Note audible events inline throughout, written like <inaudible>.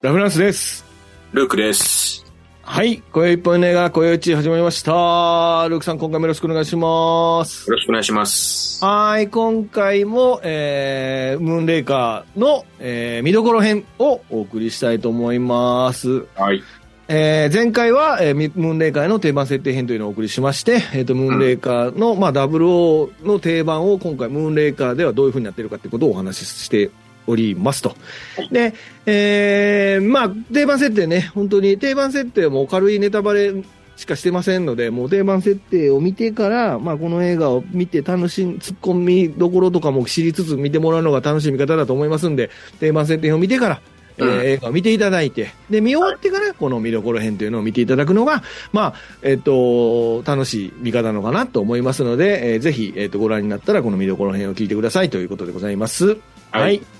ラフランスです。ルークです。はい。今宵一本映画、今宵一始まりました。ルークさん、今回もよろしくお願いしますよ。ろしくお願いします。はい。今回も、えー、ムーンレイカーの、えー、見どころ編をお送りしたいと思います。はい。えー前回は、えーミムーンレイカーの定番設定編というのをお送りしまして、えっ、と、ムーンレイカーの、まあ、00の定番を今回、ムーンレイカーではどういう風になっているかっていうことをお話ししておりますと。で、えーまあ、定番設定ね、本当に定番設定も軽いネタバレしかしてませんので、もう定番設定を見てから、まあ、この映画を見て楽しん、突っ込みどころとかも知りつつ見てもらうのが楽しい見方だと思いますんで、定番設定を見てから、えーうん映画を見ていただいて、で、見終わってから、この見どころ編というのを見ていただくのが、まあ、えっ、と、楽しい見方なのかなと思いますので、えーぜひ、えっ、と、ご覧になったら、この見どころ編を聞いてくださいということでございます。はいはい。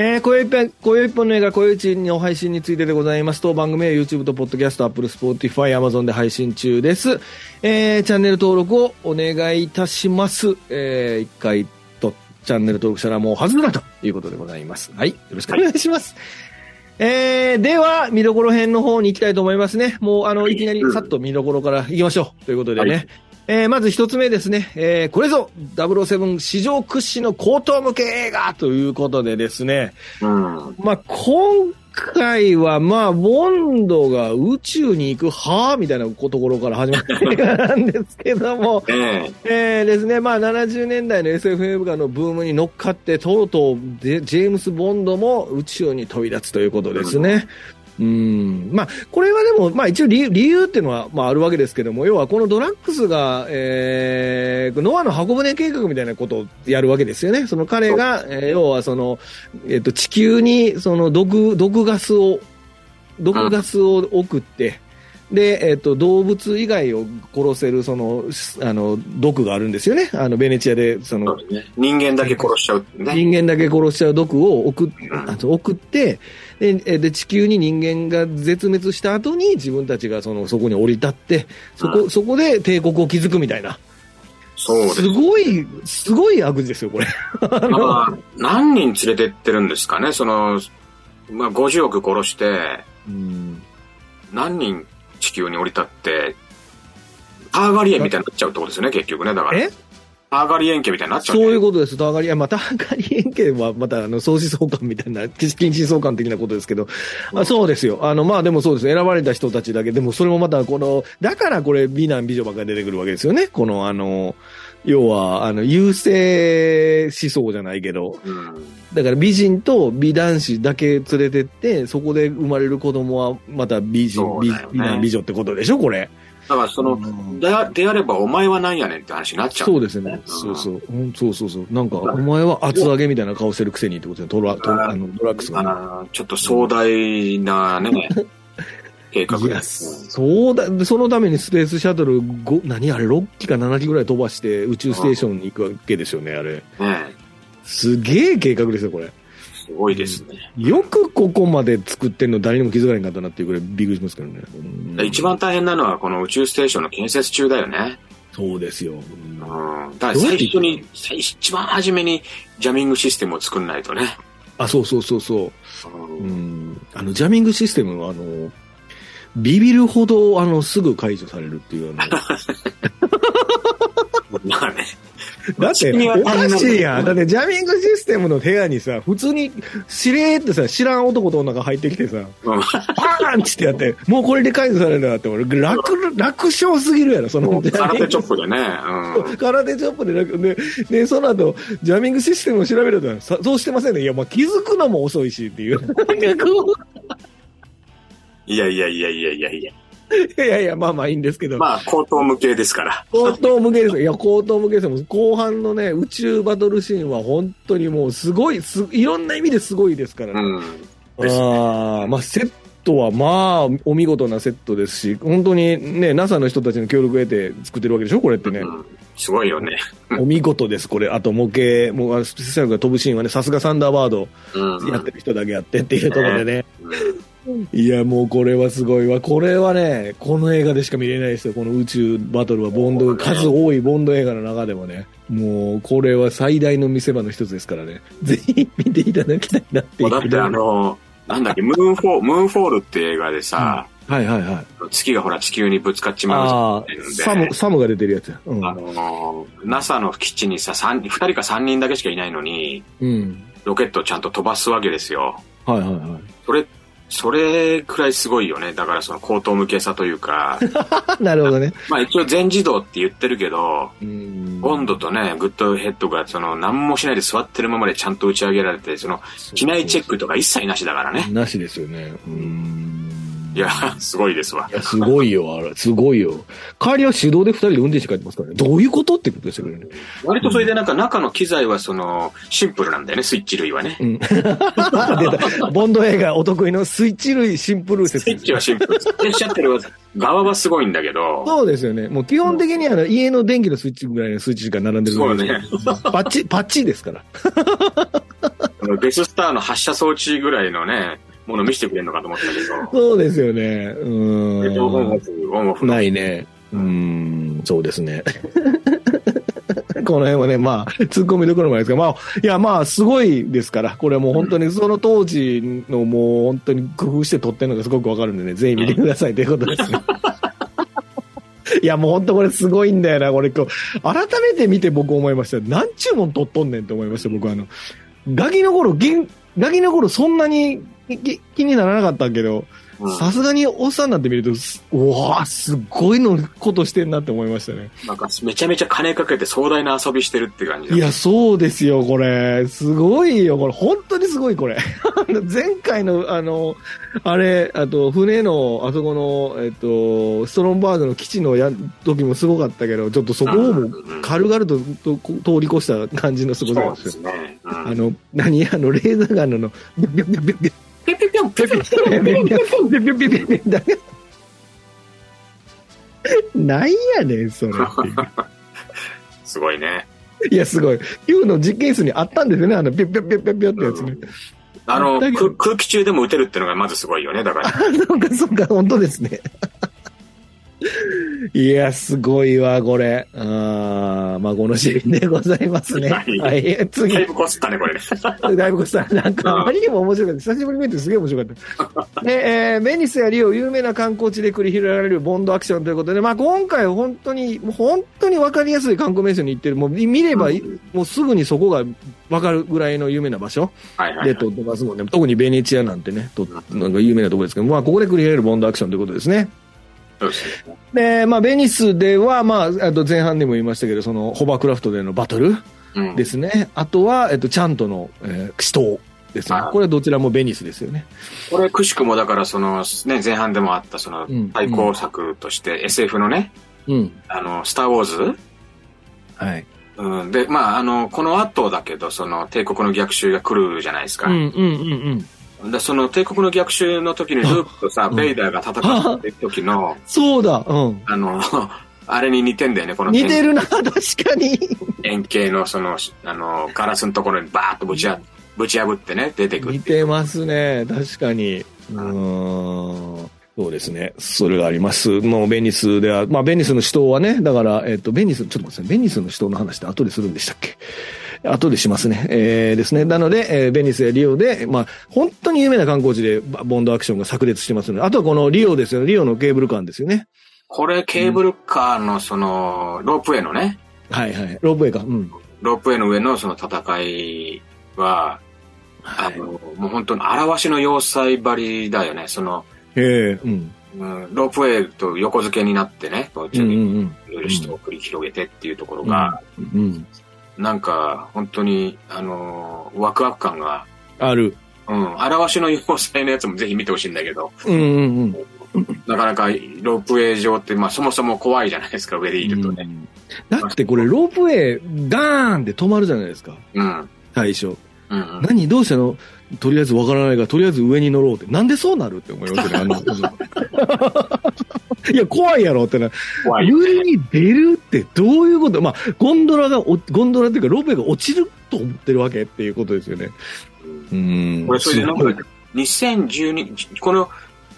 えー、今宵一本、今宵一本の映画、今宵一の配信についてでございますと、番組は YouTube と Podcast、Apple、Spotify、Amazon で配信中です。えー、チャンネル登録をお願いいたします。えー、一回と、チャンネル登録したらもう外れだということでございます。はい。よろしくお願いします。えー、では、見どころ編の方に行きたいと思いますね。もう、あの、いきなりさっと見どころから行きましょう。ということでね。はいえーまず一つ目ですね。えーこれぞ、007史上屈指の高等向け映画ということでですね。うん。まあ、今回は、まあ、ボンドが宇宙に行くはみたいなところから始まった映画なんですけども、ね <laughs> えーですね、まあ、70年代の SF 映画のブームに乗っかって、とうとうでジェームス・ボンドも宇宙に飛び立つということですね。うん。まあ、これはでも、まあ一応理由理由っていうのは、まああるわけですけども、要はこのドラッグスが、えー、ノアの箱舟計画みたいなことをやるわけですよね。その彼が、えー要はその、えっ、と、地球にその毒、毒ガスを、毒ガスを送って、で、えっ、と、動物以外を殺せる、その、あの、毒があるんですよね。あの、ベネチアで、そのね。人間だけ殺しちゃうね。人間だけ殺しちゃう毒を送送ってで、えで地球に人間が絶滅した後に自分たちがそのそこに降り立って、そこ、うんそこで帝国を築くみたいな。そうです。すごい、すごい悪事ですよ、これ。<laughs> 何人連れてってるんですかね？その、まあ、50億殺して、うん何人地球に降り立って、ターガリエンみたいになっちゃうってことですよね、結局ね。だから。え？ターガリエン家みたいになっちゃう、そうね。いうことです。ターガリエン、まあ、ターガリエン家はまた、あの、総思相関みたいな、近親相関的なことですけど、あそうですよ。あの、まあ、でもそうです。選ばれた人たちだけ、でもそれもまた、この、だからこれ、美男美女ばっかり出てくるわけですよね。この、あの、要は、あの、優勢思想じゃないけど、うん。だから美人と美男子だけ連れてって、そこで生まれる子供はまた美人、ね美男美女ってことでしょ、これ。だからその、うんであであればお前は何やねんって話になっちゃう。そうですね。そうそう。うんそうそうそう。なんか、お前は厚揚げみたいな顔してるくせにってことで、トラ、トラ、あの、ドラッグスがね。ちょっと壮大なね、<laughs> 計画です。そうだ、でそのためにスペースシャトル5、何あれ、6機か7機ぐらい飛ばして宇宙ステーションに行くわけですよね、あれ。ねすげえ計画ですよ、これ。すごいですね。よくここまで作ってんの誰にも気づかへんかったなっていうぐらいびっくりしますけどね。うん一番大変なのはこの宇宙ステーションの建設中だよね。そうですよ。うん。だから最初に、最一番初めにジャミングシステムを作んないとね。あ、そうそうそうそう。ううんん。あの、ジャミングシステムは、あの、ビビるほど、あの、すぐ解除されるっていう、あの、<laughs> まあね。だって、おかしいやん。だって、ジャミングシステムの部屋にさ、普通に、しれーってさ、知らん男と女が入ってきてさ、うんパーンってやって、もうこれで解除されるんだって、俺、楽、楽勝すぎるやろ、その、空手チョップでね。うん。空手チョップで楽、で、で、その後、ジャミングシステムを調べると、さそうしてませんね。いや、まあ、気づくのも遅いしっていう。<laughs> いやいやいやいやいやいや。う <laughs> いやいや、まあまあいいんですけど。まあ、高等無形ですから。高等向けですよ。いや、高等向けです後半のね、宇宙バトルシーンは本当にもうすごい、すいろんな意味ですごいですからね。うん。ああ、まあセットはまあ、お見事なセットですし、本当にね、NASA の人たちの協力を得て作ってるわけでしょこれってね。うんすごいよね。<laughs> お見事です、これ。あと模型、もうスペシャルが飛ぶシーンはね、さすがサンダーバードうん。やってる人だけやってっていうところでね。うんいや、もうこれはすごいわ。これはね、この映画でしか見れないですよ。この宇宙バトルはボンド、数多いボンド映画の中でもね。もう、これは最大の見せ場の一つですからね。ぜひ見ていただきたいなっていう。だってあの、なんだっけ、ムーンフォー、ムーンフォールって映画でさ、はいはいはい。月がほら地球にぶつかっちまうサム、サムが出てるやつや。うん。あのー、NASA の基地にさ、三二人か3人だけしかいないのに、うん。ロケットをちゃんと飛ばすわけですよ。はいはいはい。それ、それくらいすごいよね。だからその高等無形さというか、<laughs> なるほどね。まあ一応全自動って言ってるけど、うん温度とね、グッドヘッドがその何もしないで座ってるままでちゃんと打ち上げられて、その機内チェックとか一切なしだからね。なしですよね。うん。いや、すごいですわい。や、すごいよ、あれ。すごいよ。帰りは手動で二人で運転して帰ってますからね。どういうことってことですよね。割とそれでなんか中の機材はそのシンプルなんだよね、スイッチ類はね。うん。<laughs> ボンド映画お得意のスイッチ類シンプル説スイッチはシンプル。設定しちゃってる側はすごいんだけど、そうですよね。もう基本的にあの家の電気のスイッチぐらいのスイッチしか並んでるそうね。パッチ、パッチですから。<laughs> ベススターの発射装置ぐらいのね、もの見せてくれるのかと思ったけど、そうですよね。うえっとオンオん。フ、オンオフのないね。うん、そうですね。<laughs> この辺はね、まあ、突っ込みどころもないですが、まあ、いや、まあ、すごいですから、これはもう本当にその当時のもう本当に工夫して撮ってるのがすごくわかるんでね、ぜひ見てくださいということですね。<laughs> いや、もう本当これすごいんだよな、これ今日。改めて見て僕思いました。何注文取っとんねんって思いました、僕はあの。ガキの頃、ぎんガキの頃そんなにき気にならなかったけど、うんさすがにおっさんになってみると、すうわあすごいのことしてんなって思いましたね。なんかめちゃめちゃ金かけて壮大な遊びしてるって感じだいや、そうですよ、これ。すごいよ、これ。本当にすごい、これ。<laughs> 前回の、あの、あれ、あと、船の、あそこの、えっと、ストロンバーグの基地のや時もすごかったけど、ちょっとそこをもう軽々とと通り越した感じのすごさでよ。そうですすね。うんあの、何あの、レーザーガンの、ビュッビュッビュッビュッピュピュピュンピュピュンピュピュンビュッビュッビュッビュッビュッビュッビュッだけなんやねん、それ。すごいね。いや、すごい。Q の実験室にあったんですよね、あの、ピュッピュッピュッピュッピュッってやつね。あの、だけどく空気中でも撃てるってのがまずすごいよね、だから。あ、そうか、そうか、本当ですね。<laughs> いや、すごいわ、これ。あー孫のシーンでございますね。はいはい、次だい。ぶこすったね、これね。<laughs> だいぶこさん、なんか、あまりにも面白かった。久しぶりに見てすげえ面白かった。で、えーベニスやリオ、有名な観光地で繰り広げられるボンドアクションということで、まあ今回本当に、本当に分かりやすい観光名所に行ってる、もう見れば、もうすぐにそこが分かるぐらいの有名な場所。で撮ってますもんね。特にベネチアなんてね、となんか有名なところですけど、まあここで繰り広げるボンドアクションということですね。<laughs> でまあベニスでは、まあ、あと前半でも言いましたけど、そのホバークラフトでのバトルうんですね。あとは、えっと、ちゃんとの、えー、死闘ですねは。いこれはどちらもベニスですよね。これ、くしくもだから、その、ね、前半でもあった、そのうん、対抗策として、SF のね、うん。あの、スター・ウォーズ？はい。うん、で、まあ、あの、この後だけど、その、帝国の逆襲が来るじゃないですか。うんうんうんうん。でその、帝国の逆襲の時にルークとさ、うんベイダーが戦ってる時の、<laughs> そうだ、うん。あの、<laughs> あれに似てんだよね、この似てるな、確かに。円形の、その、あの、ガラスのところにバーッとぶちあぶち破ってね、出てくる似てますね、確かに。うーん。そうですね。それがあります。もうベニスでは、まあベニスの首都はね、だから、えっ、と、ベニス、ちょっと待ってください。ベニスの首都の話って後でするんでしたっけ？後でしますね。えー、ですね。なので、えーベニスやリオで、まあ、本当に有名な観光地でバボンドアクションが炸裂してますので、あとはこのリオですよね。リオのケーブルカーですよね。これ、ケーブルカーの、その、ロープウェイのね、はいはい。ロープウェイか。うん。ロープウェイの上のその戦いは、あの、もう本当に表しの要塞張りだよね。その、ええうん。うん、ロープウェイと横付けになってね、こううんうんいろいろ人を繰り広げてっていうところうん。が、うん。なんか、本当に、あの、ワクワク感が、ある。うん、表しの要塞のやつもぜひ見てほしいんだけど、うんうんうん。なかなかロープウェイ上って、まあそもそも怖いじゃないですか、上でいるとね。だってこれロープウェイガーンって止まるじゃないですか。うん。最初。うん、うん。何どうしたの？とりあえずわからないが、とりあえず上に乗ろうって。なんでそうなるって思いますね。あの <laughs> いや、怖いやろってな。怖い。に出るってどういうこと？まあ、ゴンドラがお、ゴンドラっていうかロープウェイが落ちると思ってるわけっていうことですよね。うん。これ、それでなんか、2012、この、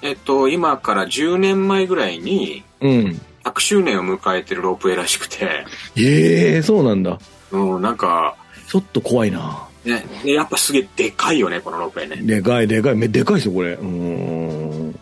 えっと、今から10年前ぐらいに、うん。100周年を迎えてるロープウェイらしくて、ええそうなんだ。うん、なんか、ちょっと怖いな。ね。で、やっぱすげえでかいよね、このロープウェイね。でかい、でかい、めでかいですよ、これ。うーん。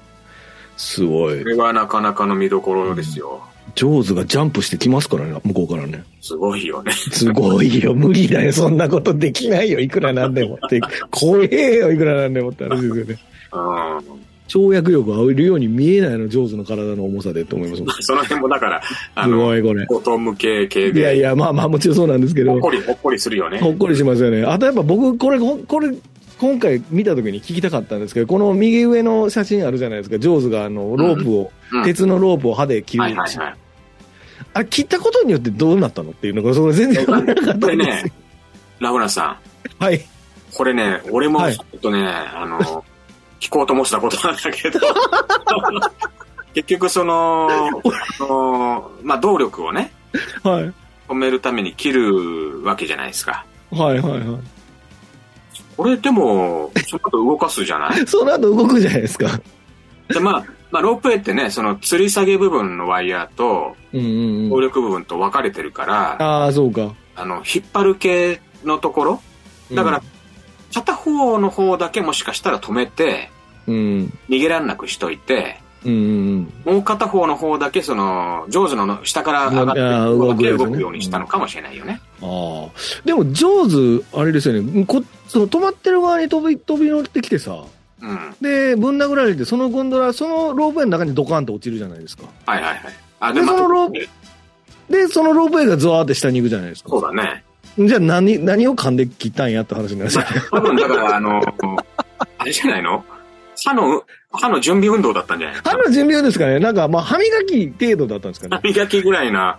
すごいこ。れはなかなかの見どころですよ。ジョーズがジャンプしてきますからね、向こうからね。すごいよね。すごいよ、無理だよ、そんなことできないよ、いくらなんでも。って、怖えよ、いくらなんでもって話ですよね。うん。跳躍力があるように見えないの、ジョーズの体の重さでって思います。<laughs> その辺もだから、あすの、ごい、これ。ボトム系系で、いやいや、まあまあ、もちろんそうなんですけどほっ、こりほっこりするよね。ほっこりしますよね。あとやっぱ僕、これ、ほこれ、今回見た時に聞きたかったんですけど、この右上の写真あるじゃないですか、ジョーズがあの、ロープを、うん鉄のロープを歯で切る。はいはいはい。あれ、切ったことによってどうなったのっていうのが、それ全然わからなかったこれんですよね。、ラフランさん、はい。これね、俺もはいちょっとね、あの、聞こうと思ってたことなんだけど、<laughs> 結局その、あのまあ、動力をね、はい。止めるために切るわけじゃないですか。はいはいはこれでも、その後動かすじゃない？い。<laughs> その後動くじゃないですか。で、まあ、まあ、ロープウェイってね、その吊り下げ部分のワイヤーと、うんうん動うん。力部分と分かれてるから、ああ、そうか。あの、引っ張る系のところ、だから、片方の方だけもしかしたら止めて、うん、逃げらんなくしといて、うんうんもう片方の方だけ、その、上手の下から上がって動動くようにしたのかもしれないよね。うん。ああ。でも、ジョーズ、あれですよね。こその止まってる側に飛び、飛び乗ってきてさ、うん。で、ぶん殴られて、そのゴンドラ、そのロープウェイの中にドカンと落ちるじゃないですか。はいはいはい。あ、でまたそのロープで、そのロープウェイがゾワーって下に行くじゃないですか。そうだね。じゃあ何、何を噛んで切ったんやって話になるじゃない多分だから、あの、あれじゃないの？歯の、歯の準備運動だったんじゃない歯の準備ですかねなんか、まあ、歯磨き程度だったんですかね歯磨きぐらいな、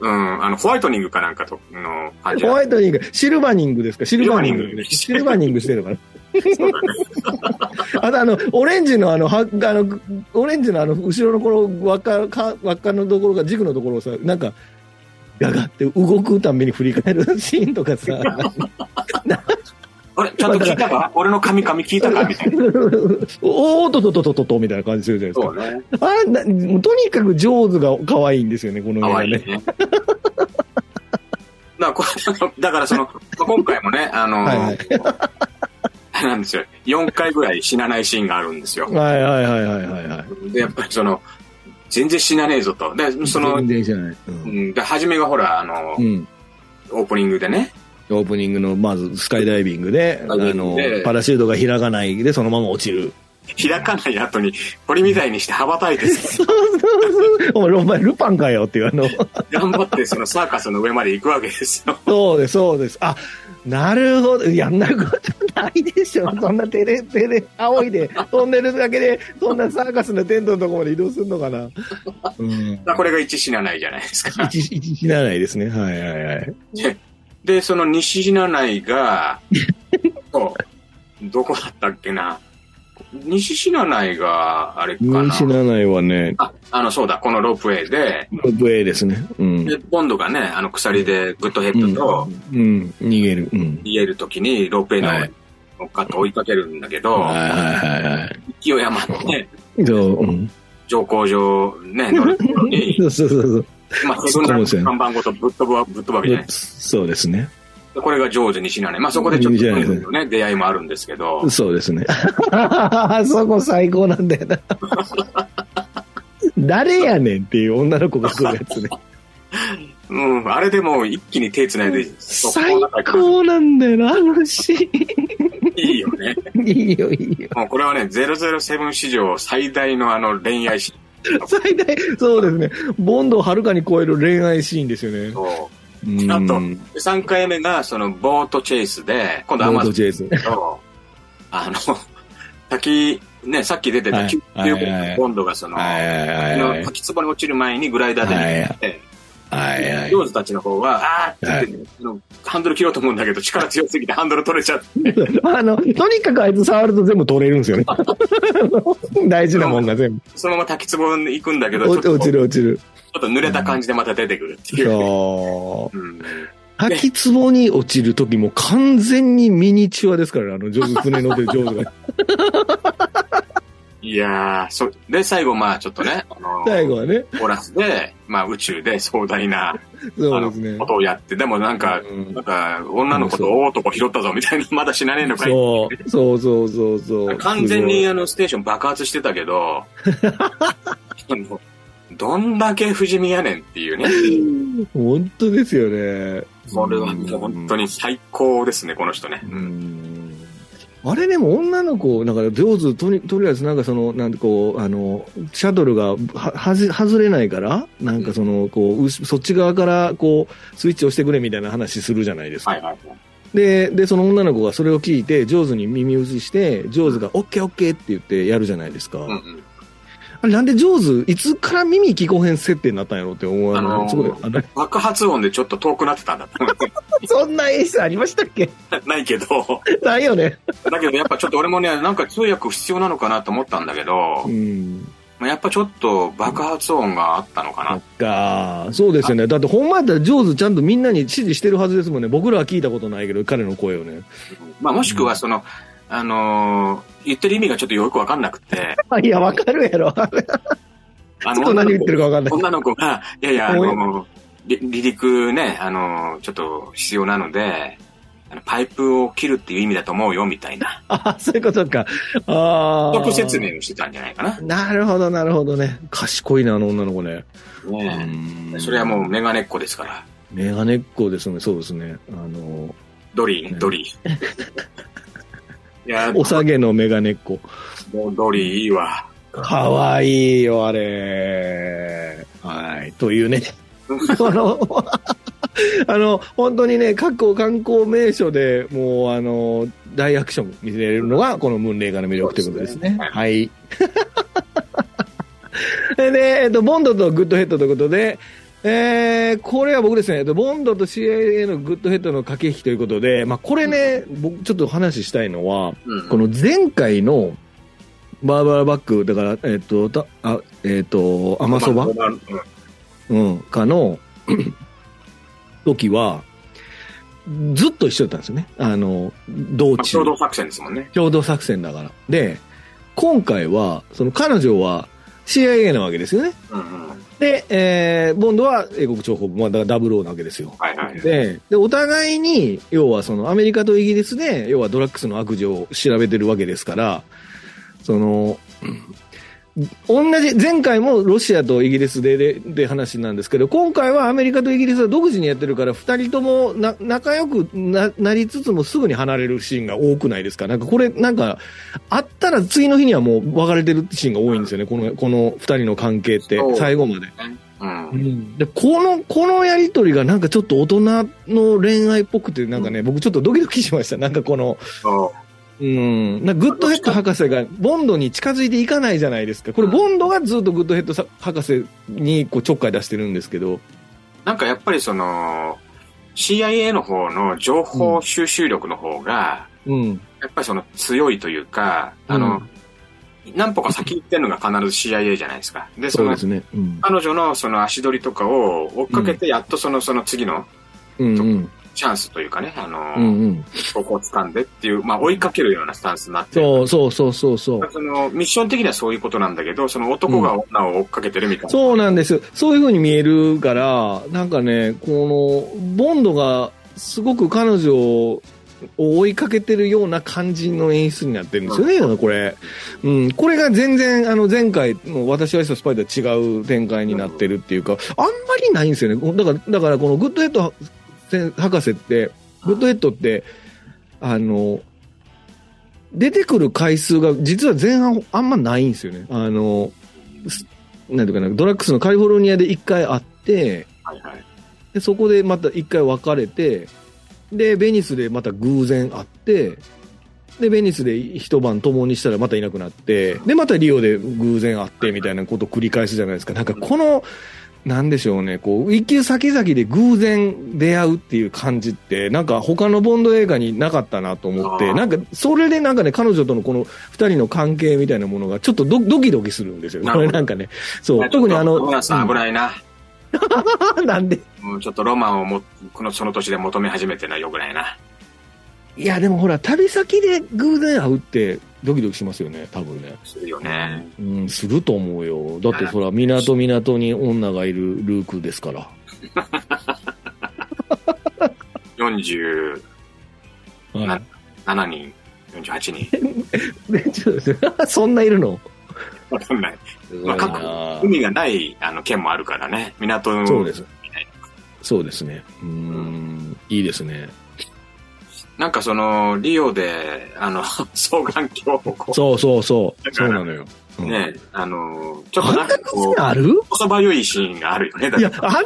うん、あの、ホワイトニングかなんかとの感じホだワイトニング、シルバニングですか？シルバーニングシルバーニングしてるのかな？そうだね。<laughs> あとあの、オレンジのあの、は、あの、オレンジのあの、後ろのこの輪っか、か輪っかのところが、軸のところをさ、なんか、ガガって動くたんびに振り返るシーンとかさ、<laughs> あれ？ちゃんと聞いたか？俺の髪髪聞いたか？みたいな。おーっととととととみたいな感じするじゃないですか。そうね。あれな、もうとにかく上手が可愛いんですよね、この映画ね。ね。<laughs> だから <laughs> だからその、まあ今回もね、あの、はいはい <laughs> なんですよ。4回ぐらい死なないシーンがあるんですよ。はいはいはいはいはいはい。で、やっぱりその、全然死なねえぞと。で、その、全然じゃない。う。うんん、で、初めがほら、あの、うん。オープニングでね、オープニングの、まず、スカイダイビングで、あのパラシュートが開かないで、そのまま落ちる。開かない後に、鳥みたいにして羽ばたいて、<laughs> お前、お前ルパンかよっていう、あの、<laughs> 頑張ってそのサーカスの上まで行くわけですよ。そうです、そうです。あ、なるほど。いや、んなことないでしょ。そんなテレ、テレ、仰いで、飛んでるだけで、そんなサーカスのテントのところまで移動するのかな。うん。<laughs> まあこれが一致死なないじゃないですか。一、一死なないですね。はいはいはい。でで、その西死なないが、<laughs> どこだったっけな。西死なないが、あれかな。死なないはね、あ、あの、そうだ、このロープウェイで、ロープウェイですね。うん。で、ボンドがね、あの鎖でグッドヘッドとうん。逃げる。うん。逃げるときにロープウェイの上に乗っかって追いかけるんだけど、はいはいはいはい。勢い余って、そう、うん。乗降上ね、乗るところに、<laughs> そうそうそうそう。<laughs> まあ、セブンライン看板ごとぶっ飛ぶわ、ぶっ飛ぶわけじゃないそうですね。でこれが上手に死なない。まあ、そこでちょっと、ね、出会いもあるんですけど、そうですね。<laughs> そこ最高なんだよな。<laughs> 誰やねんっていう女の子が来るやつね。うん、あれでもう一気に手繋いで、最高なんだよな、あのシーいいよね。ン。いいよ、いいよ。もうこれはね、007史上最大のあの恋愛シーン <laughs> 最大、そうですね。ボンドをはるかに超える恋愛シーンですよね。と、うんあとで3回目がそのボートチェイスで、今度アマゾンボートチェイス。と、あの、滝、ね、さっき出てたはいボンドがその。滝壺に落ちる前にグライダーで逃げて、はいはいジョーズたちの方は、あーって言って、あのハンドル切ろうと思うんだけど、力強すぎてハンドル取れちゃって、<laughs> あの、とにかくあいつ触ると全部取れるんですよね。<laughs> 大事なもんが全部。そのまま滝壺に行くんだけど、ちょっ落ちる落ちる。ちょっと濡れた感じでまた出てくるっていう。そう。うん滝壺に落ちる時も完全にミニチュアですからね、あの、上手、船乗ってる上手が。いやー、そ、で、最後、まあ、ちょっとね、<laughs> あのー最後はね。コーラスで、まあ、宇宙で壮大な、あのそうですねこ。とをやって、でもなんか、うんなんか、女の子と大男拾ったぞみたいな、<laughs> まだ死なねえのかい。そう、そうそうそうそう。完全にすあの、ステーション爆発してたけど、<laughs> どんだけ不死身やねんっていうね。本当ですよね。これは本当に最高ですね、この人ね。うんあれでも女の子、だから上手、とにとりあえずなんかその、なんてこう、あの、シャトルがははず外れないから、なんかその、こう、そっち側からこう、スイッチ押してくれみたいな話するじゃないですか。はいはい。で、で、その女の子がそれを聞いて、上手に耳打ちして、上手がオッケーオッケーって言ってやるじゃないですか。うんうん。なんで上手、いつから耳聞こえへん設定になったんやろうって思う。あのーすごい、爆発音でちょっと遠くなってたんだ <laughs> そんな演出ありましたっけ？<laughs> ないけど、ないよね。だけどやっぱちょっと俺もね、なんか通訳必要なのかなと思ったんだけどう、ん。まあやっぱちょっと爆発音があったのかそなっ。か、そうですよね。だって、ほんまやったら、上手ちゃんとみんなに指示してるはずですもんね。僕らは聞いたことないけど、彼の声をね。まあもしくはその、あのー言ってる意味がちょっとよくわかんなくて、<laughs> いや、わかるやろ。<laughs> あちょっと何言ってるかわかんない。女の子が、いやいや、あの、り離陸ね、あの、ちょっと必要なので、あのパイプを切るっていう意味だと思うよ、みたいな。<laughs> あ、そういうことか。ああ。特説明をしてたんじゃないかな。なるほど、なるほどね。賢いな、あの女の子ね。ねそれはもうメガネっ子ですから。メガネっ子ですね、そうですね。あの、ドリー、ドリー。お下げのメガネっ子。ドリーいいわ。かわいいよ、あれ。はい。というね。<laughs> あの、あの、本当にね、各観光名所でもう、あの、大アクション見せれるのが、このムーンレイカーの魅力ということですね。すねはい。<laughs> で、えっと、ボンドとグッドヘッドということで、えー、これは僕ですね、えっとボンドと CIA のグッドヘッドの駆け引きということで、まあ、これね、僕ちょっと話したいのは、うんこの前回のバーバラバック、だから、えっ、と、たあえっ、と、アマソヴァ、うんうん、かの <clears throat> 時は、ずっと一緒だったんですよね。あの、道中。まあ共同作戦ですもんね。共同作戦だから。で、今回は、その彼女は CIA なわけですよね。うんうん。で、えー、ボンドは英国諜報部、まあ、だからダブルオーなわけですよ。はいはい。で、で、お互いに、要はそのアメリカとイギリスで、要はドラッグスの悪事を調べてるわけですから、その、同じ、前回もロシアとイギリスで、で、で話なんですけど、今回はアメリカとイギリスは独自にやってるから、二人ともな、仲良くな、なりつつもすぐに離れるシーンが多くないですか？なんかこれ、なんか、あったら次の日にはもう別れてるシーンが多いんですよね、この、この二人の関係って最後まで。うんう。んで、この、このやりとりがなんかちょっと大人の恋愛っぽくて、なんかね、僕ちょっとドキドキしました。なんかこの、そうん、なグッドヘッド博士がボンドに近づいていかないじゃないですか。これ、ボンドがずっとグッドヘッドさ博士にこうちょっかい出してるんですけど、う。なんかやっぱりその、CIA の方の情報収集力の方が、うん、やっぱりその強いというか、あの、何歩か先行ってるのが必ず CIA じゃないですか。で、そのね。うん、彼女のその足取りとかを追っかけて、やっとその、その次のうん、うん、チャンスというかね、あの、うん、うん。ここを掴んでっていう、まあ追いかけるようなスタンスになってる。そうそうそうそうそう。そのミッション的にはそういうことなんだけど、その男が女を追っかけてるみたいな。そうなんです。そういう風に見えるから、なんかね、この、ボンドがすごく彼女を追いかけてるような感じの演出になってるんですよね、これ。うん。これが全然、あの、前回の私はスパイとは違う展開になってるっていうか、あんまりないんですよね。だから、だからこのグッドヘッド博士って、グッドヘッドって、あの、出てくる回数が実は前半あんまないんですよね。あの、すなんていうかな、ドラックスのカリフォルニアで一回会って、はいはい。でそこでまた一回別れて、で、ベニスでまた偶然会って、で、ベニスで一晩共にしたらまたいなくなって、で、またリオで偶然会ってみたいなことを繰り返すじゃないですか。なんかこの、なんでしょうね、こう、一級先々で偶然出会うっていう感じって、なんか他のボンド映画になかったなと思って、なんか、それでなんかね、彼女とのこの二人の関係みたいなものがちょっとドドキドキするんですよ。これなんかね。そう、特にあの、小村さん危ないな。う <laughs> んなんでちょっとロマンをも、この、その年で求め始めてるのはよくないな。いや、でもほら、旅先で偶然会うって、ドキドキしますよね、多分ね。するよね。うん、すると思うよ。だってそら、港港に女がいるルークですから。47は人、48人。<laughs> <laughs> そんないるの？わかんない。すごい各な海がないあの県もあるからね。港のそうです。そうですね。うーん、いいですね。なんかその、リオで、あの、<laughs> 双眼鏡をこそうそうそう。だからそうなのよ。うんう、ね、あの、ちょっとなんかこう、ある？こそばゆいシーンがあるよね。いやあんな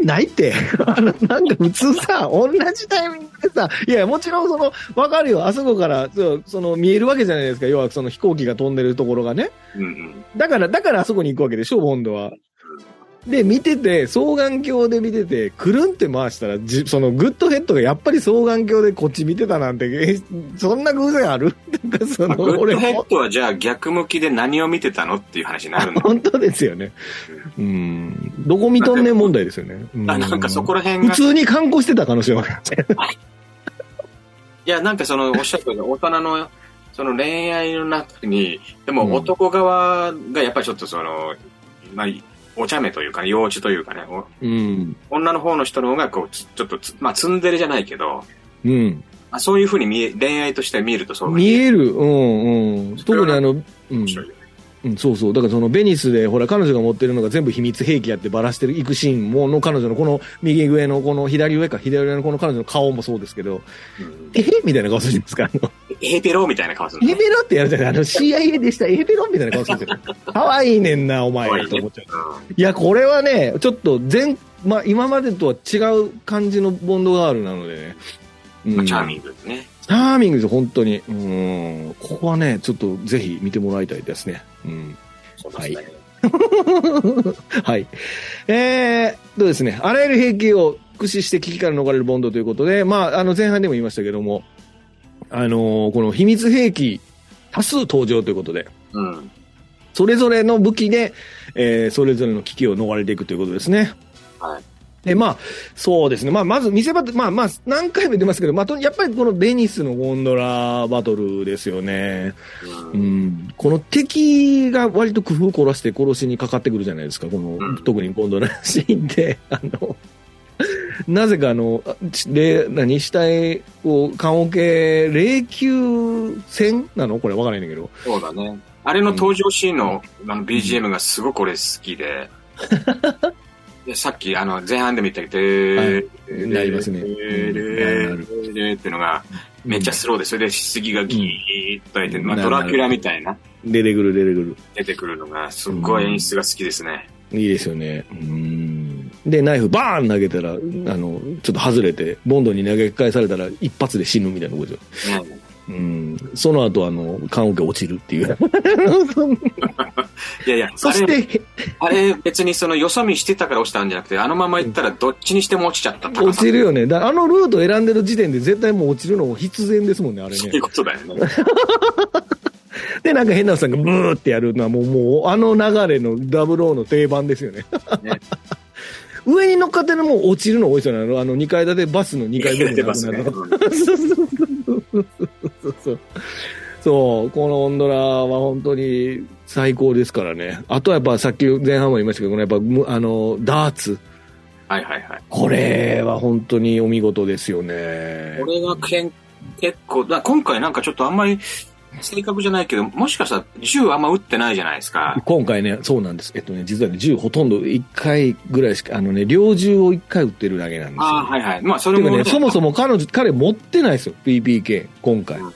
ないって。<laughs> あの、なんか普通さ、同じタイミングでさ、いや、もちろんその、わかるよ。あそこから、そうその、見えるわけじゃないですか。要はその飛行機が飛んでるところがね。らうんうん。だから、だからあそこに行くわけでしょ、ボンドは。で、見てて、双眼鏡で見てて、くるんって回したら、じそのグッドヘッドがやっぱり双眼鏡でこっち見てたなんて、えそんな偶然ある？<laughs> なんかその、まあグッ俺ドヘッドはじゃあ逆向きで何を見てたのっていう話になるの。本当ですよね。うん。どこ見とんねん問題ですよね。うあなんかそこら辺普が、通に観光してた可能性はある。<laughs> いや、なんかその、おっしゃったように、大人の、その恋愛の中に、でも男側がやっぱりちょっとその、まあ、お茶目というかね、幼稚というかね、おうん。女の方の人の方がこう、つちょっとつ、まあ、ツンデレじゃないけど、うん。まあ、そういうふうに見え、恋愛として見えるとそう見ええる。うんうん。特にあの、うん面。白いよね。うん、そうそう。だからそのベニスで、ほら、彼女が持ってるのが全部秘密兵器やってバラしていくシーンも、の彼女のこの右上のこの左上か、左上のこの彼女の顔もそうですけど、うんえへみたいな顔するじゃないですか。あの、エーペロみたいな顔するのエペロってやるじゃない？あの CIA でした、エペロみたいな顔するんですよ。可愛いねんな、お前と思っちゃう。いや、これはね、ちょっと全、まあ、今までとは違う感じのボンドガールなのでね。うんまあチャーンミングですね。チャーミングです、本当に。うん。ここはね、ちょっとぜひ見てもらいたいですね。うん。そうですね。はい。<laughs> えー、とですね、あらゆる兵器を駆使して危機から逃れるボンドということで、まあ、あの前半でも言いましたけども、あのーこの秘密兵器多数登場ということで、うん。それぞれの武器で、えーそれぞれの危機を逃れていくということですね。はい。で、まあ、そうですね。まあ、まず見せ場まあまあ、何回も言ってますけど、まあ、とやっぱりこのベニスのゴンドラバトルですよね。ううんん。この敵が割と工夫を凝らして殺しにかかってくるじゃないですか。この、うん特にゴンドラシーンで、<laughs> あの、なぜかあの、あで、何？死体を、棺桶、霊柩船なの？これわからないんだけど。そうだね。あれの登場シーンのあの BGM がすごく俺好きで、で <laughs> さっきあの前半でも言ったけど、はいなりますねでうんでっていうのがめっちゃスローで、それで杉がギーッと開いて、まあ、なドラキュラみたいな出てくる出てくる。出てくるのがすっごい演出が好きですね。いいですよね。うん。で、ナイフバーン投げたら、あの、ちょっと外れて、ボンドに投げ返されたら一発で死ぬみたいなことですよ。ねうん。その後、あの、棺桶落ちるっていう。<laughs> いやいや、そしあれ、て、あれ別にそのよそ見してたから落ちたんじゃなくて、あのまま行ったらどっちにしても落ちちゃった高落さちるよね。だあのルート選んでる時点で絶対もう落ちるの必然ですもんね、あれねそういう。ことだよね。<laughs> で、なんか変なおっさんがブーってやるのはもう、もう、あの流れのダブルオーの定番ですよね。ね <laughs> 上に乗っかってるのも落ちるの多いですよね。あの、あの2階建てバスの2階部分出てますね。なくなるうんそうそうそうそうそう。そう、このオンドラは本当に最高ですからね。あとはやっぱさっき前半も言いましたけど、このやっぱむ、あの、ダーツ。はいはいはい。これは本当にお見事ですよねこ。れがけん結構、だ今回なんかちょっとあんまり正確じゃないけど、もしかしたら銃あんま撃ってないじゃないですか。今回ね、そうなんです。えっとね、実はね、銃ほとんど1回ぐらいしか、あのね、両銃を1回撃ってるだけなんですよ。ああ、はいはい。まあそれも、ね、そもそも彼女、彼持ってないですよ、PPK、今回。うん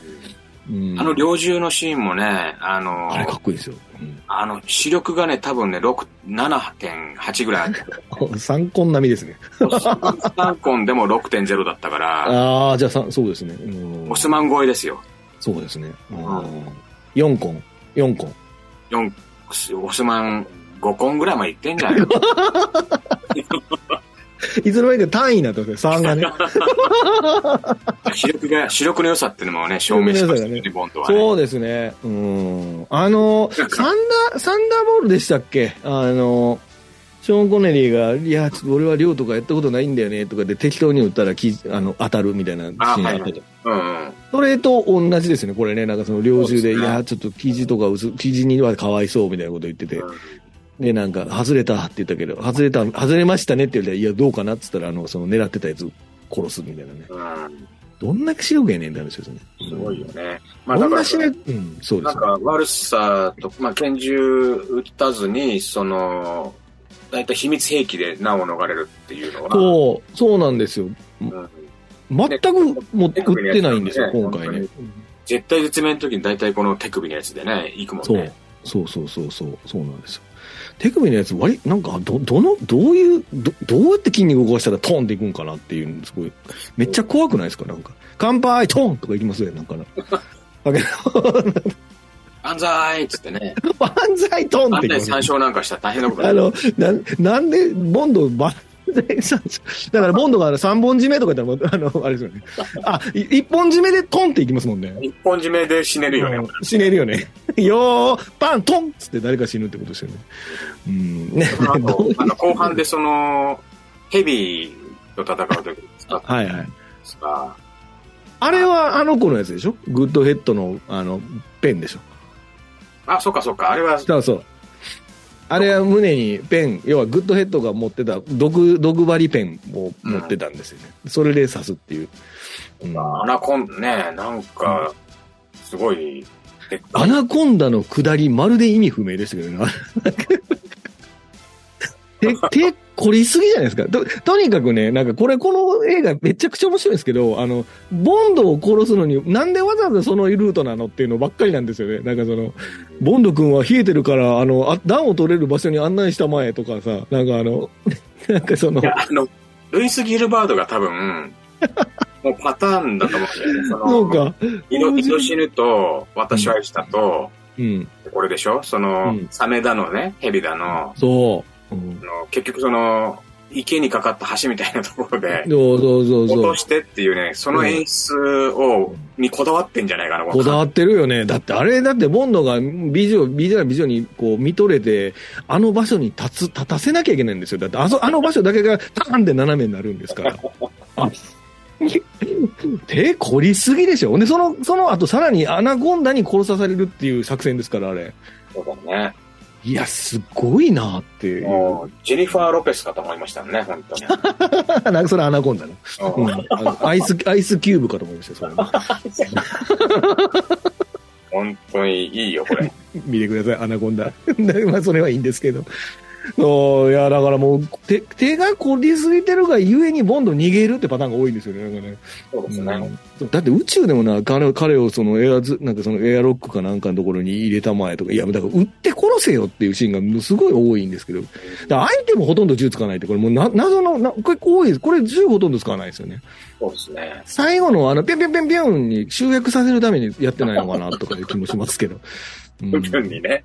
うんあの猟銃のシーンもね、あのあれかっこいいですよ。うんあの、視力がね、多分ね、6、7.8ぐらいあって、<laughs> 参考並みですね。3コンでも6.0だったから、ああ、じゃあさ、そうですね。うんオスマン超えですよ。そうですね。うんん4コン、4コン。4、オスマン5コンぐらいまでいってんじゃないの？<laughs> いつの間にか単位になってますね、3がね。<laughs> 視力が、視力の良さっていうのもね、証明しましたよね、ボンドはね。そうですね。うん。あの、サンダー、サンダーボールでしたっけ？あの、ショーン・コネリーが、いや、俺は寮とかやったことないんだよね、とかで適当に打ったらきあの当たるみたいなシーンあ、あはいはいったじゃん。うんうん。それと同じですね、これね。なんかその猟銃で、いや、ちょっと生地とか薄、生地にはかわいそうみたいなこと言ってて。で、なんか、外れたって言ったけど、外れた、外れましたねって言われたら、いや、どうかなって言ったら、あの、その狙ってたやつ殺すみたいなね。うん。どんな視力やねんって話ですよね。すごいよね。まあだからうん、そうですね。なんか悪さと、まあ拳銃撃たずに、その、大体秘密兵器で難を逃れるっていうのは、そう、そうなんですよ。うん全くもう売ってないんですよ、今回ね。絶対絶命の時に大体この手首のやつでね、行くもんそうね。。そうそうそうそう、そうなんですよ。手首のやつ、割り、なんか、ど、どの、どういう、ど、どうやって筋肉動かしたらトンっていくんかなっていうのすごい、めっちゃ怖くないですか？なんか、乾杯トンとかいきますよね、なんかな。万歳っつってね。万歳トンって万歳参照なんかしたら大変なことあの、な、なんで、ボンド、万歳参照だから、ボンドが3本締めとか言ったら、あの、あれですよね。あ、い一本締めでトンっていきますもんね。一本締めで死ねるよね。うん死ねるよね。よー、パン、トンっつって誰か死ぬってことですよね。うん。ね。あの後半でその、ヘビと戦う時に使ったはいはい。あれはあの子のやつでしょ？グッドヘッドの、あの、ペンでしょ？あ、そっかそっか、あれは、そうそう。あれは胸にペン、要はグッドヘッドが持ってた毒、毒針ペンを持ってたんですよね。それで刺すっていう。うんアナコンね、なんか、すごい、アナコンダのくだり、まるで意味不明でしたけどね。<laughs> 凝りすぎじゃないですか。と、とにかくね、なんかこれ、この映画めちゃくちゃ面白いんですけど、あの、ボンドを殺すのに、なんでわざわざそのルートなのっていうのばっかりなんですよね。なんかその、ボンド君は冷えてるから、あの、あ暖を取れる場所に案内したまえとかさ、なんかあの、<laughs> なんかそのい、や、あの、ルイス・ギルバードが多分、<laughs> もうパターンだと思うんだよね。そのそうか、イノイノシヌと、私は愛したと、うん、これでしょ？その、うんサメだのね、ヘビだの、そう。うん結局その、池にかかった橋みたいなところで、落と。してっていうね、その演出を、にこだわってんじゃないかな、こだわってるよね。だってあれ、だってボンドが美女、美女な美女にこう見とれて、あの場所に立つ、立たせなきゃいけないんですよ。だってあそ、あの場所だけがターンで斜めになるんですから。あ <laughs> 手凝りすぎでしょ。で、その、その後さらにアナコンダに殺さされるっていう作戦ですから、あれ。そうだね。いや、すごいなっていう。ジェニファー・ロペスかと思いましたね、本当に。<laughs> なんかそれアナコンダの。うんアイス、アイスキューブかと思いましたよ、それね。本当にいいよ、これ。<laughs> 見てください、アナコンダ。<laughs> まあ、それはいいんですけど。そういや、だからもう、手、手が凝りすぎてるがゆえにボンド逃げるってパターンが多いんですよね、なんかね。そうですね。うんだって宇宙でもな、彼彼をそのエアズ、なんかそのエアロックかなんかのところに入れたまえとか、いや、だから撃って殺せよっていうシーンがすごい多いんですけど、だ相手もほとんど銃使わないって、これもうな、謎の、なこれ多いです。これ銃ほとんど使わないですよね。そうですね。最後のあの、ピョンピョンピョンピョンに集約させるためにやってないのかなとかいう気もしますけど。うん部分にね。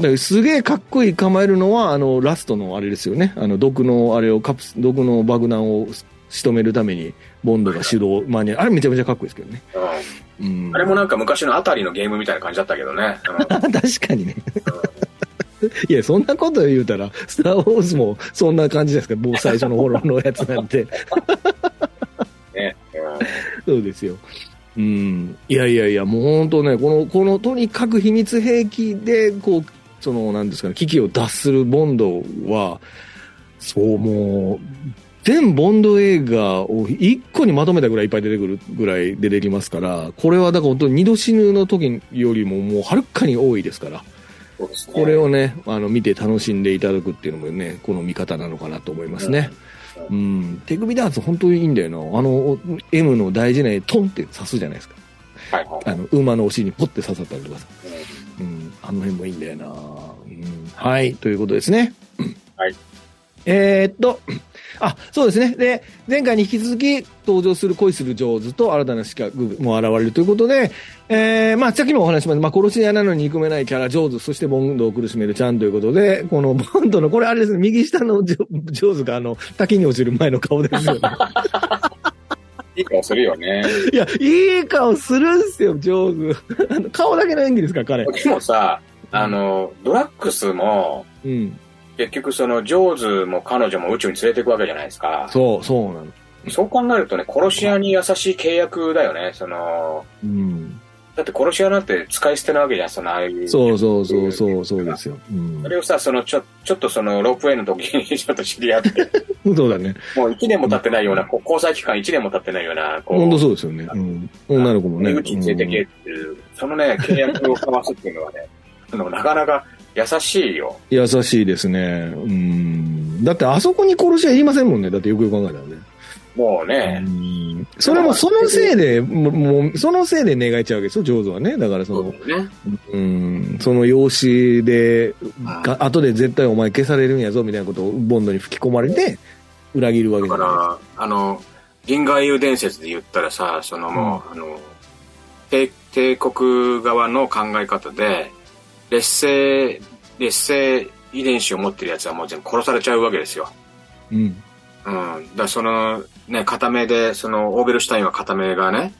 うんすげえかっこいい構えるのは、あの、ラストのあれですよね。あの、毒のあれを、カプス、毒の爆弾を仕留めるために、ボンドが手動、まあね、あれめちゃめちゃかっこいいですけどね。うんうん。あれもなんか昔のあたりのゲームみたいな感じだったけどね。うん <laughs> 確かにね。<laughs> いや、そんなこと言うたら、スター・ウォーズもそんな感じですか。もう最初の頃のやつなんて。<laughs> ね。そうですよ。うん。いやいやいや、もう本当ね、この、この、とにかく秘密兵器で、こう、その、なんですかね、危機を脱するボンドは、そう、もう、全ボンド映画を一個にまとめたぐらいいっぱい出てくるぐらい出てきますから、これはだから本当に二度死ぬの時よりももうはるかに多いですから、ね。これをね、あの、見て楽しんでいただくっていうのもね、この見方なのかなと思いますね。うん。手首ダーツ本当にいいんだよな。あの、M の大事な絵、トンって刺すじゃないですか。はいはい。あの、馬のお尻にポッて刺さったりとかさ。うん。あの辺もいいんだよな。うん。はい。ということですね。はい。えーっと、あ、そうですね。で、前回に引き続き登場する恋する上手と新たな資格も現れるということで、えー、まあ、さっきもお話ししました、まあ、殺し屋なのに憎めないキャラ、上手、そしてボンドを苦しめるちゃんということで、このボンドの、これあれですね、右下のジョ上手があの、滝に落ちる前の顔ですよね。いい顔するよね。いや、いい顔するんすよ、上手。あの顔だけの演技ですから、彼。でもさ、あの、ドラッグスも、うん。結局そのジョーズも彼女も宇宙に連れていくわけじゃないですか。そう、そうなの。そう考えるとね、殺し屋に優しい契約だよね。その、うん。だって殺し屋なんて使い捨てなわけじゃん、そのああいう。そうそうそうそう、そうですよ。うんそ。れをさ、そのちょ、ちょっとそのロープウェイの時にちょっと知り合って、<laughs> そうだね。もう1年も経ってないような、こう交際期間1年も経ってないような、こ本当そうですよね。うん。女の子もね。宇宙に連れてけっていう、そのね、契約を交わすっていうのはね、<laughs> なかなか優しいよ。優しいですね。うん。だってあそこに殺しはいりませんもんね。だってよくよく考えたらね。もうね、うんそれもそのせいで、ももう、そのせいで願えちゃうわけですよ、上手はね。だからその、そね。うん、その養子で、が後で絶対お前消されるんやぞ、みたいなことをボンドに吹き込まれて、裏切るわけじだゃないから、あの、銀河英雄伝説で言ったらさ、そのもう、あの、帝帝国側の考え方で、劣勢、劣勢遺伝子を持ってるやつはもう全部殺されちゃうわけですよ。うん。うん。だその、ね、片目で、その、オーベルシュタインは片目がね、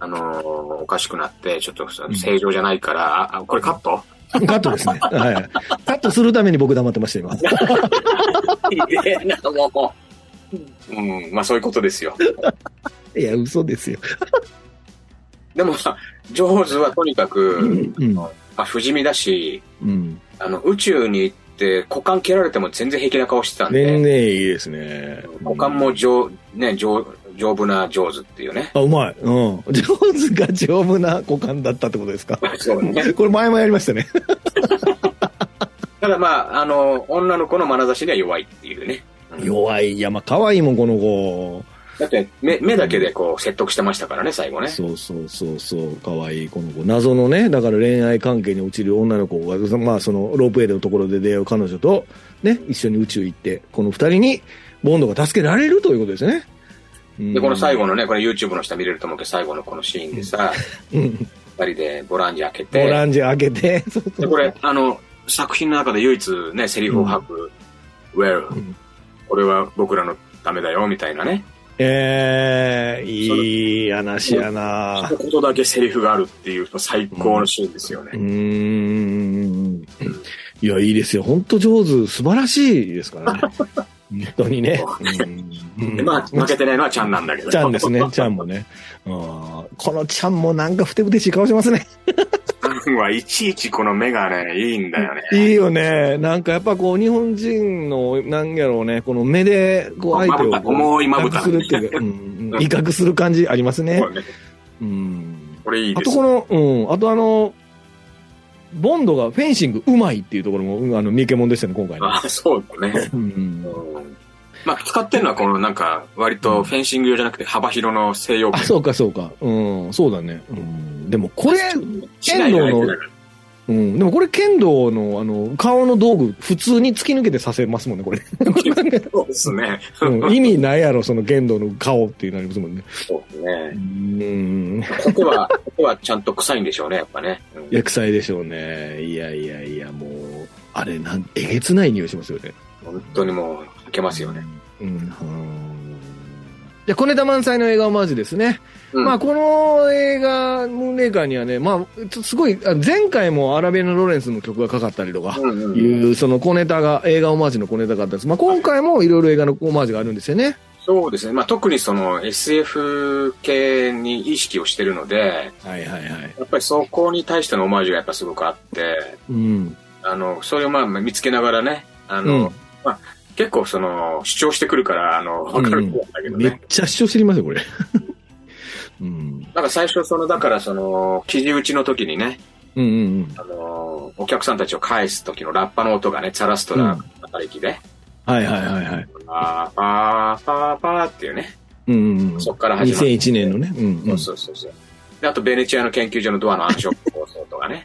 あのーおかしくなって、ちょっと正常じゃないから、ああ、これカット？カットですね。はい。カットするために僕黙ってました、今。いやなもう。うん、まあそういうことですよ。いや、嘘ですよ。でもさ、ジョーズはとにかく、うん。まあ、不死身だし、うん。あの、宇宙に行って股間蹴られても全然平気な顔してたん全で、然いいですね。股間も丈,、ね、丈丈夫な上手っていうね。あ、うまい。うん。<laughs> 上手が丈夫な股間だったってことですか？そうね。<laughs> これ前もやりましたね。<laughs> ただまあ、あの、女の子の眼差しには弱いっていうね。うん弱い。いや、まあ、可愛いもん、この子。だって目、目だけでこう説得してましたからね、最後ね。そうそうそうそう、可愛いこの子。謎のね、だから恋愛関係に落ちる女の子が、まあそのロープウェイのところで出会う彼女と、ね、一緒に宇宙行って、この二人にボンドが助けられるということですね。で、この最後の、のね、これ YouTube の下見れると思うけど、最後のこのシーンでさ、うん、二人でボランジ開けボラて、ンジ開けて、で、これ、あの、作品の中で唯一ね、セリフを吐く、Well、んこれは僕らのためだよ、みたいなね。ええいい話やな一言だけセリフがあるっていう最高のシーンですよね。うーん。いや、いいですよ。本当上手、素晴らしいですからね。<laughs> 本当にね。まあ、負けてないのはちゃんなんだけど。ちゃんですね、ちゃんもね。うんこのちゃんもなんかふてぶてしい顔してますね。はいちいちこの目がね、いいんだよね。いいよね。なんかやっぱこう、日本人の、なんやろうね、この目で、こう、相手を重いまぶた威嚇するっていうか、うんうん威嚇する感じありますねうん。これいいですあとこの、うん、あとあの、ボンドがフェンシングうまいっていうところも、うんあの、三毛もんでしたね、今回ね。あ、そうだね。うんうんまあ、使ってるのはこのなんか、割とフェンシング用じゃなくて幅広の西洋あ、そうか、そうか。うん、そうだね。うん。でもこれ、しない剣道のうん、でもこれ剣道の、あの、顔の道具、普通に突き抜けてさせますもんね、これ。そうですね。うん意味ないやろ、その剣道の顔っていうなりますもんね。そうですねう。ん。ここは、ここはちゃんと臭いんでしょうね、やっぱね。うん薬剤でしょうね。いやいやいや、もう、あれ、なん、えげつない匂いしますよね。本当にもう、吐けますよね。うん。うん。じゃ小ネタ満載の映画オマージュですね。うんまあ、この映画、ムーンレイカーにはね、まあ、すごい、あ前回もアラビアのロレンスの曲がかかったりとか、いう、その小ネタが、映画オマージュの小ネタがあったんです。まあ、今回もいろいろ映画のオマージュがあるんですよね。そうですね。まあ、特にその SF 系に意識をしてるので、はいはいはい。やっぱりそこに対してのオマージュがやっぱすごくあって、うん。あの、それをまあ見つけながらね、あの、うんまあ、結構その、主張してくるから、あの、わかるんだけどめっね。ちゃ主張知りますよ、これ。<laughs> うん。なんか最初その、だからその、記事打ちの時にね、うんうんうん。あの、お客さんたちを返す時のラッパの音がね、ザラストラ働きで、はいはいはいはい。パーパーパーパーっていうね、うんうんうん。そっから始まる。2001年のね。うんうん。そうそうそう。で、あとベネチアの研究所のドアの暗証放送とかね。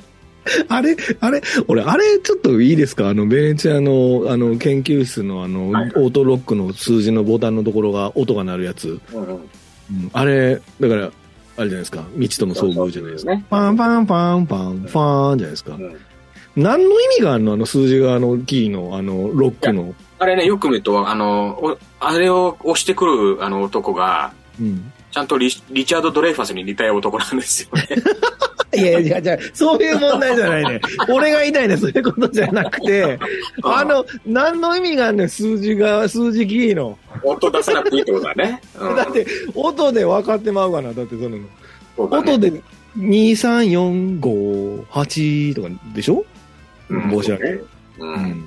<laughs> あれ、あれ、俺、あれ、ちょっといいですか？あの、ベネチアの、あの、研究室の、あの、はいオートロックの数字のボタンのところが音が鳴るやつ。うんうん。うんあれ、だから、あれじゃないですか？未知との遭遇じゃないですか？ね。パンパンパンパン、ファーンじゃないですか？う。ん何の意味があるの？あの数字が、あの、キーの、あの、ロックの？あれね、よく見ると、あの、おあれを押してくるあの男が、うん。ちゃんとリリチャード・ドレイファスに似た男なんですよね。<laughs> いやいや、じゃそういう問題じゃないね。<laughs> 俺が言いたいね、そういうことじゃなくて、あの、何の意味があんねん、数字が、数字キーの。音出さなくていいってことだね。うんだって、音で分かってまうかな、だってその、ね音で、2、3、4、5、8とかでしょ？うん申し訳ない。う。うんん。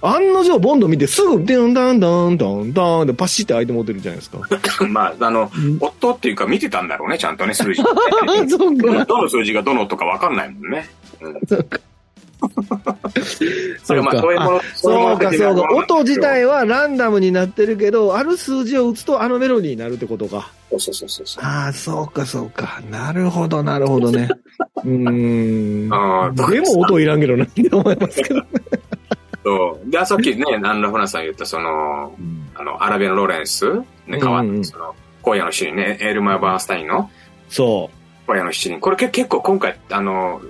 案の定、ボンド見てすぐ、デンダンダンダンダンでパシって相手持ってるじゃないですか。<laughs> まあ、あの、うん夫っていうか見てたんだろうね、ちゃんとね、数字。<laughs> どの数字がどの音かわかんないもんね。うんそうか。<laughs> それはまあ、そういうもの、そうか、そうか。音自体は。はランダムになってるけど、ある数字を打つとあのメロディーになるってことか。そうそうそうそう。ああ、そうか、そうか。なるほど、なるほどね。うーん。でも音いらんけどなって思いますけど。そう。で、さっきね、アンラ・フナさん言った、その、あの、アラビアのロレンス、ね、変わって、うんうんその、荒野の七人ね、エルマー・バーンスタインのそ荒野の七人。これけ結構今回、あの、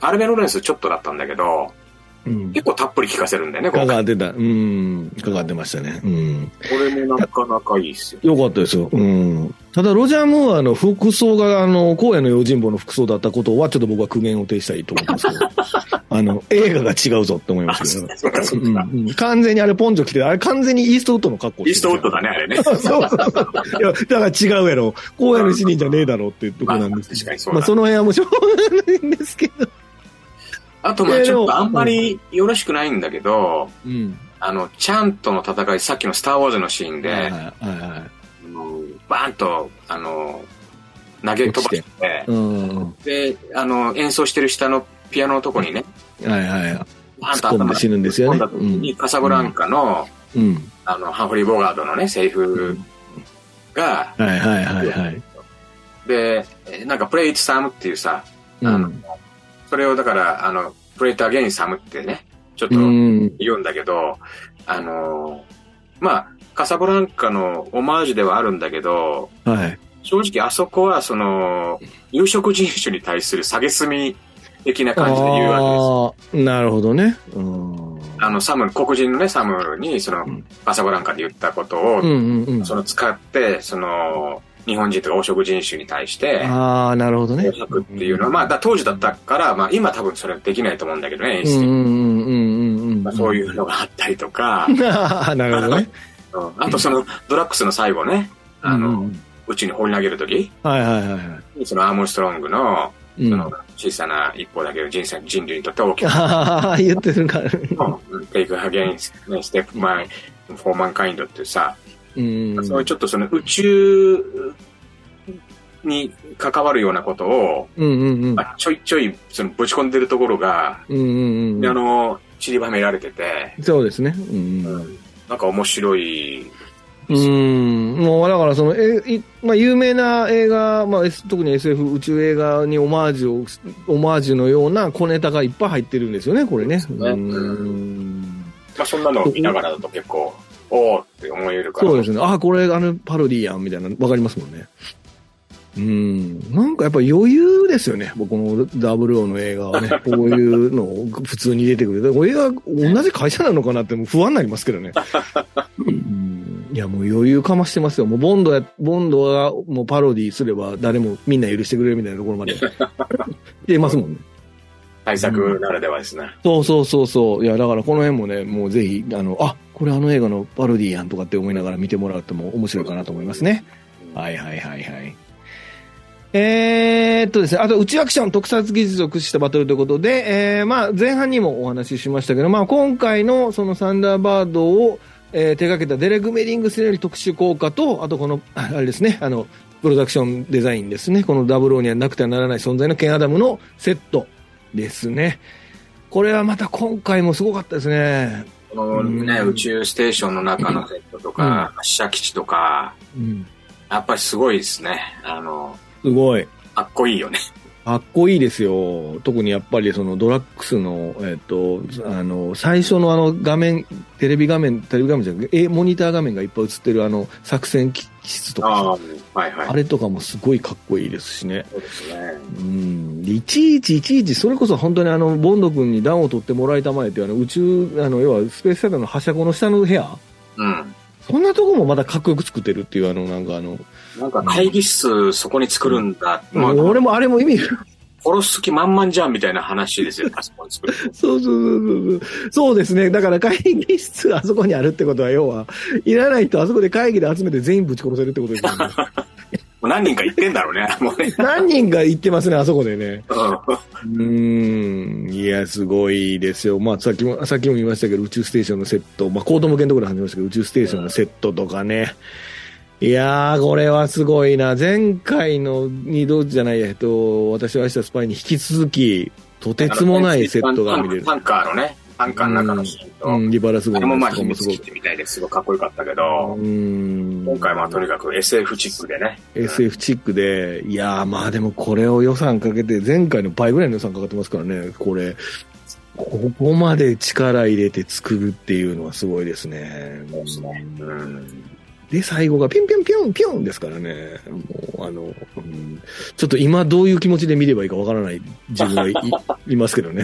アラビアのロレンスちょっとだったんだけど、う。うん。結構たっぷり聞かせるんだよね、今回。かかってた。うん。かかってましたね。うん。これもなかなかいいっすよ。よかったですよ。うん。ただ、ロジャー・ムーアの服装が、あの、荒野の用心棒の服装だったことは、ちょっと僕は苦言を呈したいと思ってますけど、<laughs> あの、映画が違うぞって思いますけど。そうんか。うん完全にあれポンチョ着て、あれ完全にイーストウッドの格好イーストウッドだ。だね、あれね。そ <laughs> うそうそう。いや、だから違うやろ。荒野の死人じゃねえだろうっていうとこなんですけど。まあ確かにそうだまあ、その辺はもうしょうがないんですけど。あと、まあちょっとあんまりよろしくないんだけど、うん。あの、チャンとの戦い、さっきのスター・ウォーズのシーンで、はいはいはい。あのバーンと、あの、投げ飛ばして、うん。で、あの、演奏してる下のピアノのとこにね、はいはい。バーンと突っ込んで死ぬんですよねにカサブランカの、うん。あの、ハンフリー・ボガードのね、セリフが、はいはいはいはい。で、えなんか、プレイト・サムっていうさ、あのうん。それをだから、あの、プレイト・アゲイン・サムってね、ちょっとうん。言うんだけど、あの、まあ、カサブランカのオマージュではあるんだけど、はい。正直あそこはその、有色人種に対する蔑み的な感じで言うわけです。なるほどね。うん。あの、サム、黒人のね、サムに、そのうん、カサブランカで言ったことを。その使って、その、日本人とか黄色人種に対して、ああ、なるほどね。っていうのは、まあ、だ当時だったから、まあ、今多分それはできないと思うんだけどね、演出的にうんうんうんうんうん。まあ、そういうのがあったりとか、<laughs> なるほどね。<laughs> うんあとその、ドラッグスの最後ね、あの、うんうん宇宙に放り投げるとき、はいはいはいはい。そのアームストロングの、うんその小さな一歩だけど人生、人類にとって大きな、ああ、言ってるから。 take a giant、step my、for mankind ってさ、うん。そういうちょっとその宇宙に関わるようなことを、うんうんうん。あちょいちょいそのぶち込んでるところが、うんうんうん。あの、散りばめられてて、そうですね。うんうん。なんか面白い。うん、もうだからその、えいまあ、有名な映画、まあ、S- 特に SF 宇宙映画にオマージュを、オマージュのような小ネタがいっぱい入ってるんですよね、これね。ねうんまあそんなのを見ながらだと結構、おーって思えるから。そうですね。あ、これあのパロディやん、みたいな、わかりますもんね。うん。なんかやっぱ余裕ですよね。僕この WO の映画はね。<laughs> こういうのを普通に出てくる。でも映画同じ会社なのかなってもう不安になりますけどね。<laughs> うんいやもう余裕かましてますよ。もうボンドや、ボンドがもうパロディすれば誰もみんな許してくれるみたいなところまで。<laughs> 出ますもんね。対策ならではですね。そうそうそうそう。いや、だからこの辺もね、もうぜひ、あの、あ、これあの映画のパロディやんとかって思いながら見てもらっても面白いかなと思いますね。はいはいはいはい。えーっとですね、あと宇宙アクション特撮技術を駆使したバトルということで、えー、まあ前半にもお話ししましたけど、まあ今回のそのサンダーバードを、えー手掛けたデレグ・メリングスによる特殊効果と、あとこの、あ <laughs> あれですね、あの、プロダクションデザインですね。このダブルオーにはなくてはならない存在のケン・アダムのセットですね。これはまた今回もすごかったですね。このね、うん宇宙ステーションの中のセットとか、発射基地とか、うん。やっぱりすごいですね。あの、すごい。かっこいいよね。かっこいいですよ。特にやっぱりそのドラッグスの、えっ、と、あの、最初のあの画面、テレビ画面、テレビ画面じゃなくて、え、モニター画面がいっぱい映ってるあの作戦機室とかあはいはい。あれとかもすごいかっこいいですしね。そうですね。うん。でいちいちいちいち、それこそ本当にあの、ボンド君に暖を取ってもらいたまえっていうあの、宇宙、あの、要はスペースサイドのはしゃこの下の部屋うん。そんなとこもまたかっこよく作ってるっていうあの、なんかあの、なんか会議室そこに作るんだ。まあ、俺もあれも意味、殺す気満々じゃんみたいな話ですよ、<laughs> あそこに作る。そうそうそうそう。そうですね。だから会議室があそこにあるってことは、要は、いらないとあそこで会議で集めて全員ぶち殺せるってことですよね。<laughs> 何人か言ってんだろうね、<laughs> もうね。何人が言ってますね、あそこでね。うん。いや、すごいですよ。まあ、さっきも、さっきも言いましたけど、宇宙ステーションのセット、まあ、子供向けのところで話しましたけど、宇宙ステーションのセットとかね。いやー、これはすごいな。前回の二度じゃないや、えっと、私は明日スパイに引き続き、とてつもないセットが見れる。タンカーのね、タンカーの中のシーンと、うん、リバラス号もまあ秘密基地みたいですごいかっこよかったけど、うん。今回はとにかく SF チックでね。SF チックで、いやーまあでもこれを予算かけて、前回の倍ぐらいの予算かかってますからね、これ、ここまで力入れて作るっていうのはすごいですね。そうですねうんで、最後がピュンピュンピュンピュンですからね、もうあの、うんちょっと今どういう気持ちで見ればいいかわからない自分がい <laughs> いますけどね。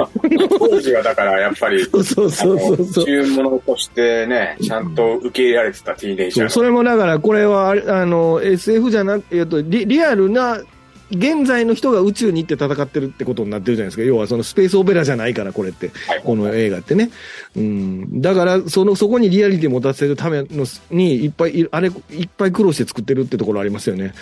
当時はだからやっぱり、<laughs> そうそうそうそう。注文としてね、ちゃんと受け入れられてたティーネイジャーうそれもだから、これはあの SF じゃなくえっとリ、リアルな、現在の人が宇宙に行って戦ってるってことになってるじゃないですか。要はそのスペースオペラじゃないから、これって。はいこの映画ってね。うん。だから、その、そこにリアリティ持たせるための、に、いっぱい、いあれ、いっぱい苦労して作ってるってところありますよね。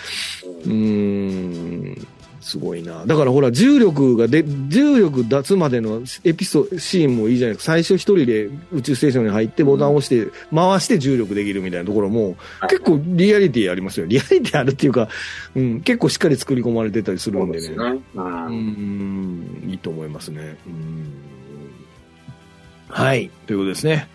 うーん。すごいな。だからほら、重力がで、重力出すまでのエピソシーンもいいじゃないですか。最初一人で宇宙ステーションに入ってボタンを押して、回して重力できるみたいなところも、はい結構リアリティありますよ。リアリティあるっていうか、うん、結構しっかり作り込まれてたりするんでね。そうですね。ううんん、いいと思いますね。うんはい、ということですね。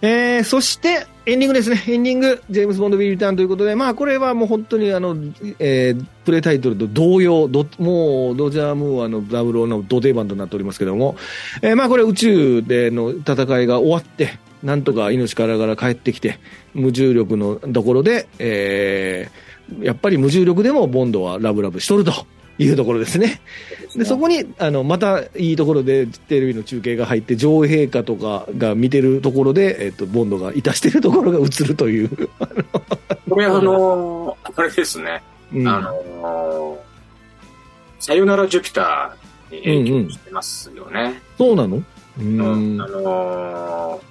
えー、そして、エンディングですね。エンディング、ジェームズ・ボンド・ビ・リターンということで、まあ、これはもう本当に、あの、えー、プレイタイトルと同様、どもう、ドジャー・ムーアのダブルの土定番となっておりますけども、えー、まあ、これ宇宙での戦いが終わって、なんとか命からがら帰ってきて、無重力のところで、えー、やっぱり無重力でもボンドはラブラブしとるというところですね。で、そこに、あの、またいいところでテレビの中継が入って、女王陛下とかが見てるところで、えっと、ボンドがいたしてるところが映るという。<laughs> これあのー、あれですね。うんあのー、さよならジュピターに影響してますよね。そうなの？ううんんあ。のー、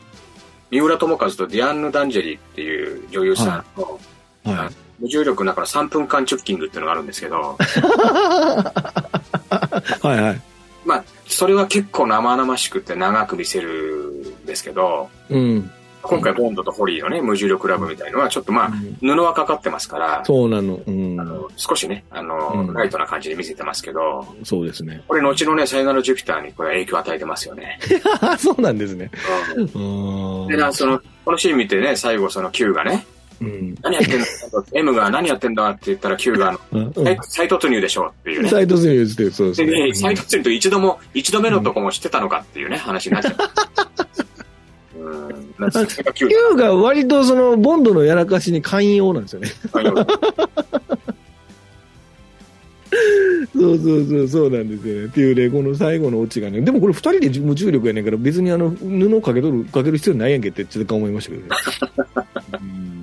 三浦友和とディアンヌ・ダンジェリーっていう女優さんの、はい。無重力の中の3分間チュッキングっていうのがあるんですけど、<laughs> はいはい。まあ、それは結構生々しくて長く見せるんですけど、うん。今回ボンドとホリーのね、無重力ラブみたいのはちょっとまあ、布はかかってますから、そうなの。うんあ。の少しね、あの、うんライトな感じで見せてますけど、そうですね。これ後のね、さよならジュピターにこれ影響を与えてますよね。<laughs> そうなんですね。うんうんで、なその、このシーン見てね、最後その Q がね、うん。何やってんだ ?M が何やってんだって言ったら Q が、うん再再突入でしょうっていうね。再突入してる、そうですでね、ね。再突入と一度も、一度目のとこも知ってたのかっていうね、話になっちゃう。うん。なんか Q が割とその、ボンドのやらかしに寛容なんですよね。そうそうそう、そうなんですよね。っていうね、この最後のオチがね。でもこれ二人で無重力やねんから、別にあの、布をかけとる、かける必要ないやんけって、ちょっと思いましたけどね。う <laughs> ん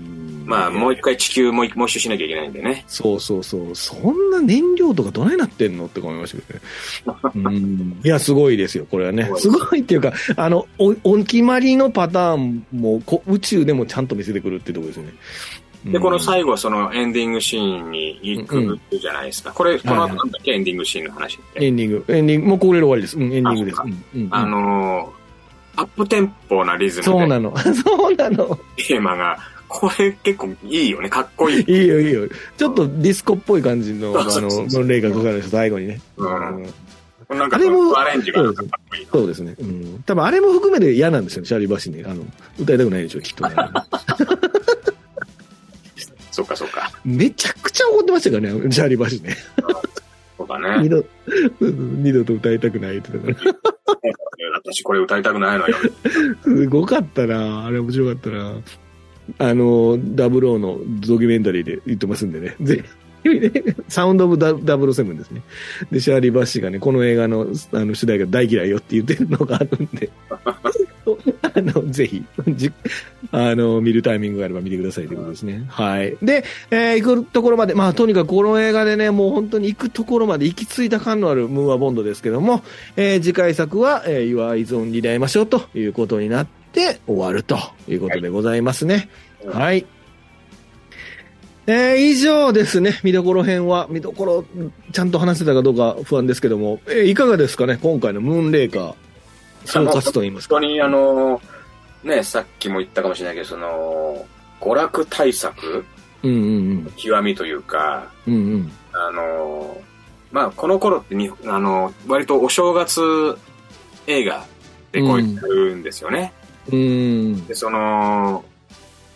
まあ、もう一回地球もう一もう一周しなきゃいけないんでね。そうそうそう。そんな燃料とかどないなってんのって思いましたけどね。うん。いや、すごいですよ、これはね。すすごごいっていうか、あの、お、お決まりのパターンもこ、宇宙でもちゃんと見せてくるってところですよね。で、この後、最後、そのエンディングシーンに行くじゃないですか。これ、この後なんだっけ、エンディングシーンの話って。エンディング、エンディング、もうこれで終わりです。うん、エンディングです。あのー、アップテンポなリズムでそうなの。<laughs> そうなの。テーマが、これ結構いいよね、かっこいい。いいよ、いいよ。ちょっとディスコっぽい感じの、あそうそうそうの、の例がかかるんです最後にね。うんうんなんかあれもアレンジがかっこいい。そうですね。うん。多分あれも含めて嫌なんですよね、シャーリー・バッシーね。あの、歌いたくないでしょ、きっとね。<laughs> そっかそっか。めちゃくちゃ怒ってましたからね、シャーリー・バッシーね。そうだね。二度、二度と歌いたくないって言ってたか私これ歌いたくないのよ。ら。すごかったなあれ面白かったなあの、ダブルオーのドキュメンタリーで言ってますんでね。ぜひね、 Sound of ダ Double Seven ですね。で、シャーリー・バッシーがね、この映画のあの主題が大嫌いよって言ってるのがあるんで。<laughs> あの、ぜひ、じ、あの、見るタイミングがあれば見てくださいということですね。はい。で、えー行くところまで、まあ、とにかくこの映画でね、もう本当に行くところまで行き着いた感のあるムーアボンドですけども、えー次回作は、えー、Your Eyes on に出会いましょうということになって終わるということでございますね。はいはい。えー以上ですね、見どころ編は、見どころ、ちゃんと話せたかどうか不安ですけども、えーいかがですかね、今回のムーンレイカー、総括と言いますか。本当にあの、ね、さっきも言ったかもしれないけど、その、娯楽対策、うんうん極みというか、うん。うんうん。あの、まあ、この頃ってに、あの、割とお正月映画でこうやるんですよね。うん。で、その、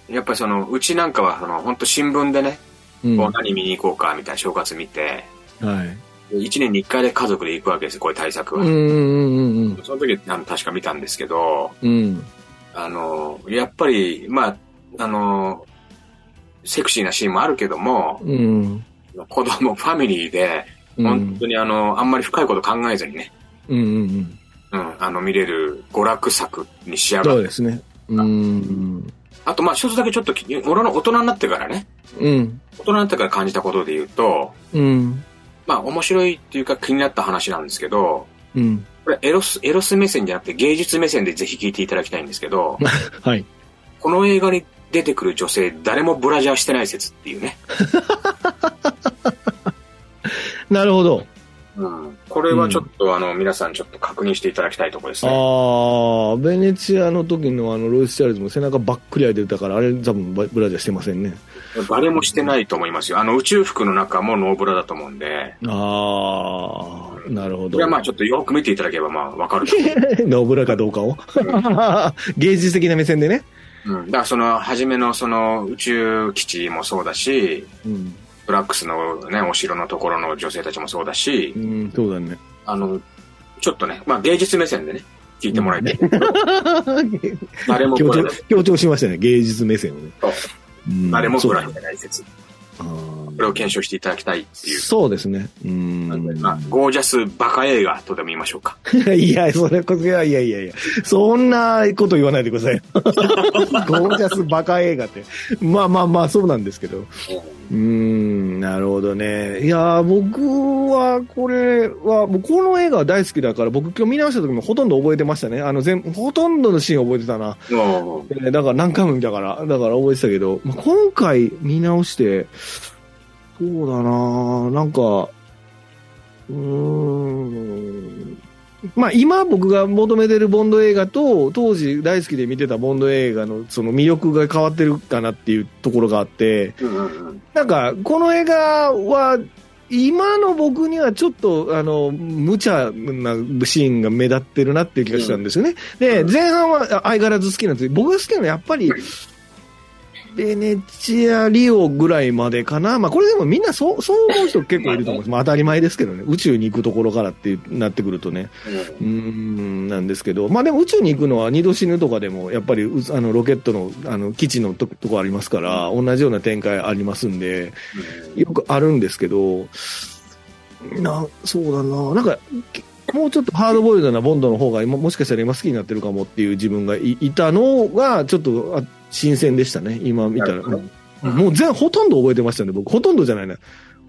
やっぱりその、うちなんかは、その、本当新聞でね、うん。こうは何見に行こうか、みたいな正月見て、い。一年に一回で家族で行くわけですよ、こういう対策は。うんうんうんうん。その時あの確か見たんですけど、うん。あの、やっぱり、まあ、あの、セクシーなシーンもあるけども、うん。子供、ファミリーで、本当にあの、あんまり深いこと考えずにね、うんうんうん。うん、あの、見れる娯楽作に仕上がる。そうですね。うん。あと、まあ、一つだけちょっとき、俺の大人になってからね、うん。大人になってから感じたことで言うと、うん。まあ、面白いっていうか気になった話なんですけど、うん。これエロス、エロス目線じゃなくて芸術目線でぜひ聞いていただきたいんですけど、<laughs> はい。この映画に出てくる女性、誰もブラジャーしてない説っていうね。<laughs> なるほど。うん。これはちょっと、あの、皆さんちょっと確認していただきたいところですね。ああ、ベネチアの時のあの、ロイス・チャールズも背中ばっくり開いてたから、あれ多分ブラジャーしてませんね。誰もしてないと思いますよ。あの、宇宙服の中もノーブラだと思うんで、ああ、なるほど。これはまあちょっとよく見ていただければまあわかる <laughs> ノーブラかどうかを。<laughs> 芸術的な目線でね。う。うん。だからその、初めのその宇宙基地もそうだし、うん。ブラックスのね、お城のところの女性たちもそうだしう、ん、そうだね。あの、ちょっとね、まあ芸術目線でね、聞いてもらいたい。<laughs> 誰も強調強調しましたね、芸術目線をね。誰もブラそうしてないこれを検証していただきたいっていう。そうですね。うん。まあ、ゴージャスバカ映画とでも言いましょうか。<laughs> いや、それこそ、いやいやいやいや、そんなこと言わないでください。<laughs> ゴージャスバカ映画って。まあまあまあ、そうなんですけど。うーん、なるほどね。いやー、僕は、これは、もうこの映画は大好きだから、僕今日見直した時もほとんど覚えてましたね。あの、全、ほとんどのシーン覚えてたな。もえーだから何回も見たから、だから覚えてたけど、まあ、今回見直して、そうだななんか、うーん、まあ今僕が求めてるボンド映画と、当時大好きで見てたボンド映画のその魅力が変わってるかなっていうところがあって。なんかこの映画は、今の僕にはちょっと、あの、無茶なシーンが目立ってるなっていう気がしたんですよね。で、前半は相変わらず好きなんです僕が好きなのはやっぱり、ベネチア、リオぐらいまでかな。まあこれでもみんなそう、そう思う人結構いると思うんです。まあ当たり前ですけどね。宇宙に行くところからってなってくるとね。うーん、なんですけど。まあでも宇宙に行くのは二度死ぬとかでも、やっぱりうあのロケットのあの基地のととこありますから、同じような展開ありますんで、よくあるんですけど、な、そうだな、なんか、けもうちょっとハードボイルドなボンドの方が今、もしかしたら今好きになってるかもっていう自分がいいたのが、ちょっとあ新鮮でしたね、今見たら。もう全、ほとんど覚えてましたね、僕。ほとんどじゃないな。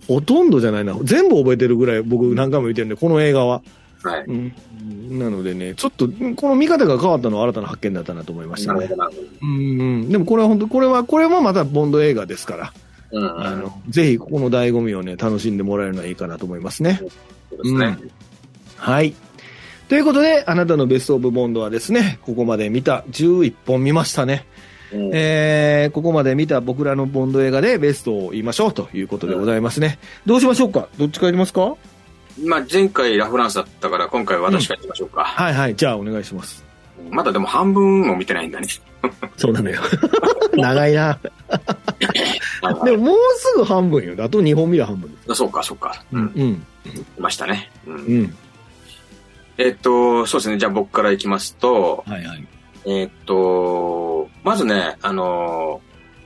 ほとんどじゃないな。全部覚えてるぐらい僕何回も見てるんで、この映画は。はい。うん、なのでね、ちょっと、この見方が変わったのは新たな発見だったなと思いましたね。うんうん、でもこれは本当、これは、これもまたボンド映画ですから。うん、あの、ぜひここの醍醐味をね、楽しんでもらえるのはいいかなと思いますね。そうですね。はい。ということで、あなたのベストオブボンドはですね、ここまで見た11本見ましたね。うんえー、ここまで見た僕らのボンド映画でベストを言いましょうということでございますね。どうしましょうか？どっちからいきますか？まあ、前回ラフランスだったから、今回は私から行きましょうか。はいはい。じゃあお願いします。まだでも半分も見てないんだね。そうなのよ。<laughs> 長いな。は <laughs> いでももうすぐ半分よ。あと2本見る半分です。あそうか、そうか。う。うんん。うん。いましたね。うん。うん。えっと、そうですね。じゃあ僕から行きますと、はいはい。えっと、まずね、あの、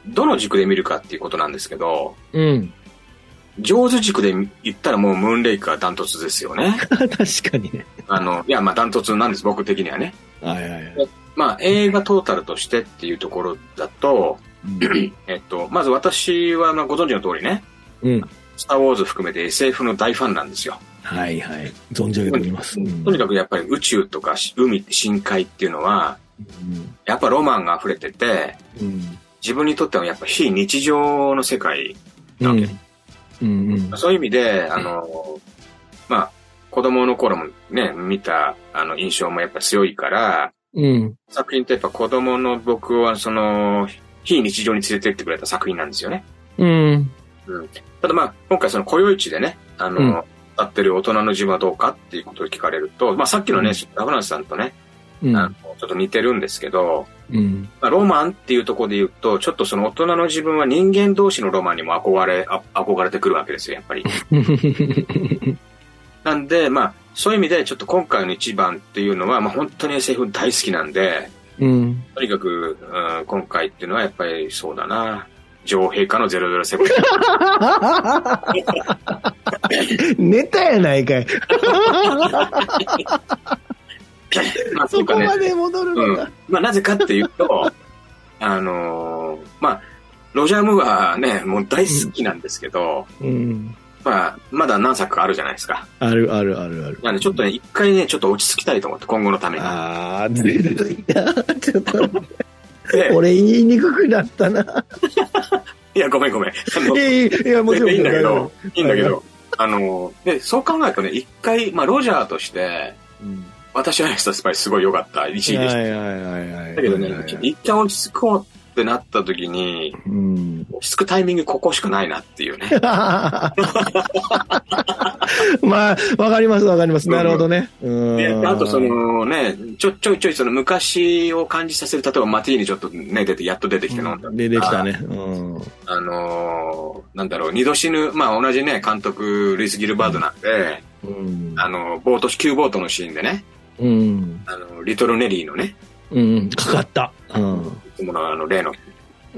どの軸で見るかっていうことなんですけど、うん。上手軸で言ったらもうムーンレイクがダントツですよね。<laughs> 確かにね。あの、いや、まあダントツなんです、僕的にはね。はいはいはい。まあ、映画トータルとしてっていうところだと、<clears throat> えっと、まず私は、まあ、ご存知の通りね、うん。スター・ウォーズ含めて SF の大ファンなんですよ。はいはい。存じ上げております。うんとにかくやっぱり宇宙とかし海、深海っていうのは、やっぱロマンが溢れてて、うん。自分にとってはやっぱ非日常の世界なわけ。うん。うん。そういう意味で、あの、まあ、子供の頃もね、見たあの印象もやっぱ強いから、うん。作品ってやっぱ子供の僕はその、非日常に連れてってくれた作品なんですよね。うん。ただまあ、今回その雇用市でね、あの、うん歌ってる大人の自分はどうかっていうことを聞かれると、まあさっきのね、うんラフランスさんとね、うん。ょっと似てるんですけど、うん。まあ、ロマンっていうところで言うと、ちょっとその大人の自分は人間同士のロマンにも憧れ、あ憧れてくるわけですよ、やっぱり。<laughs> なんで、まあ、そういう意味でちょっと今回の一番っていうのは、まあ本当に SF 大好きなんで、うん。とにかく、うん、今回っていうのはやっぱりそうだな、女王陛下の007。<laughs> ネタやないかい。<laughs> まあ、そこねまで戻るうんのが。。まあ、なぜかっていうと、<laughs> あのーまあ、ロジャー・ムーアはね、もう大好きなんですけど、うん。まあ、まだ何作かあるじゃないですか。あるあるあるある。なんで、ちょっとね、一回ね、ちょっと落ち着きたいと思って、今後のために。ああ、ずるいな。ちょっと、で俺言いにくくなったな。<laughs> いや、ごめんごめん。いやいや、もちろん。いいんだけど、いいんだけはいど、あのーで、そう考えるとね、一回、まあ、ロジャーとして、うん。私はスパイすごい良かった、一位でした。はいはいはいはい。だけどねはいはい、一回落ち着こうってなった時に、うん。落ち着くタイミングここしかないなっていうね。<laughs> まあ、わかりますわかります。なるほどね。うん。で、あとそ、のね、ちょ、ちょいちょいその昔を感じさせる、例えばマティーニちょっとね、出て、やっと出てきて飲んだ。出てきたね。うん。あのーなんだろう、二度死ぬ、まあ同じね、監督、ルイス・ギルバードなんで、うん。あの、ボート、旧ボートのシーンでね、うん。あの、リトル・ネリーのね、うん。かかった。うん。いつものあの、例の、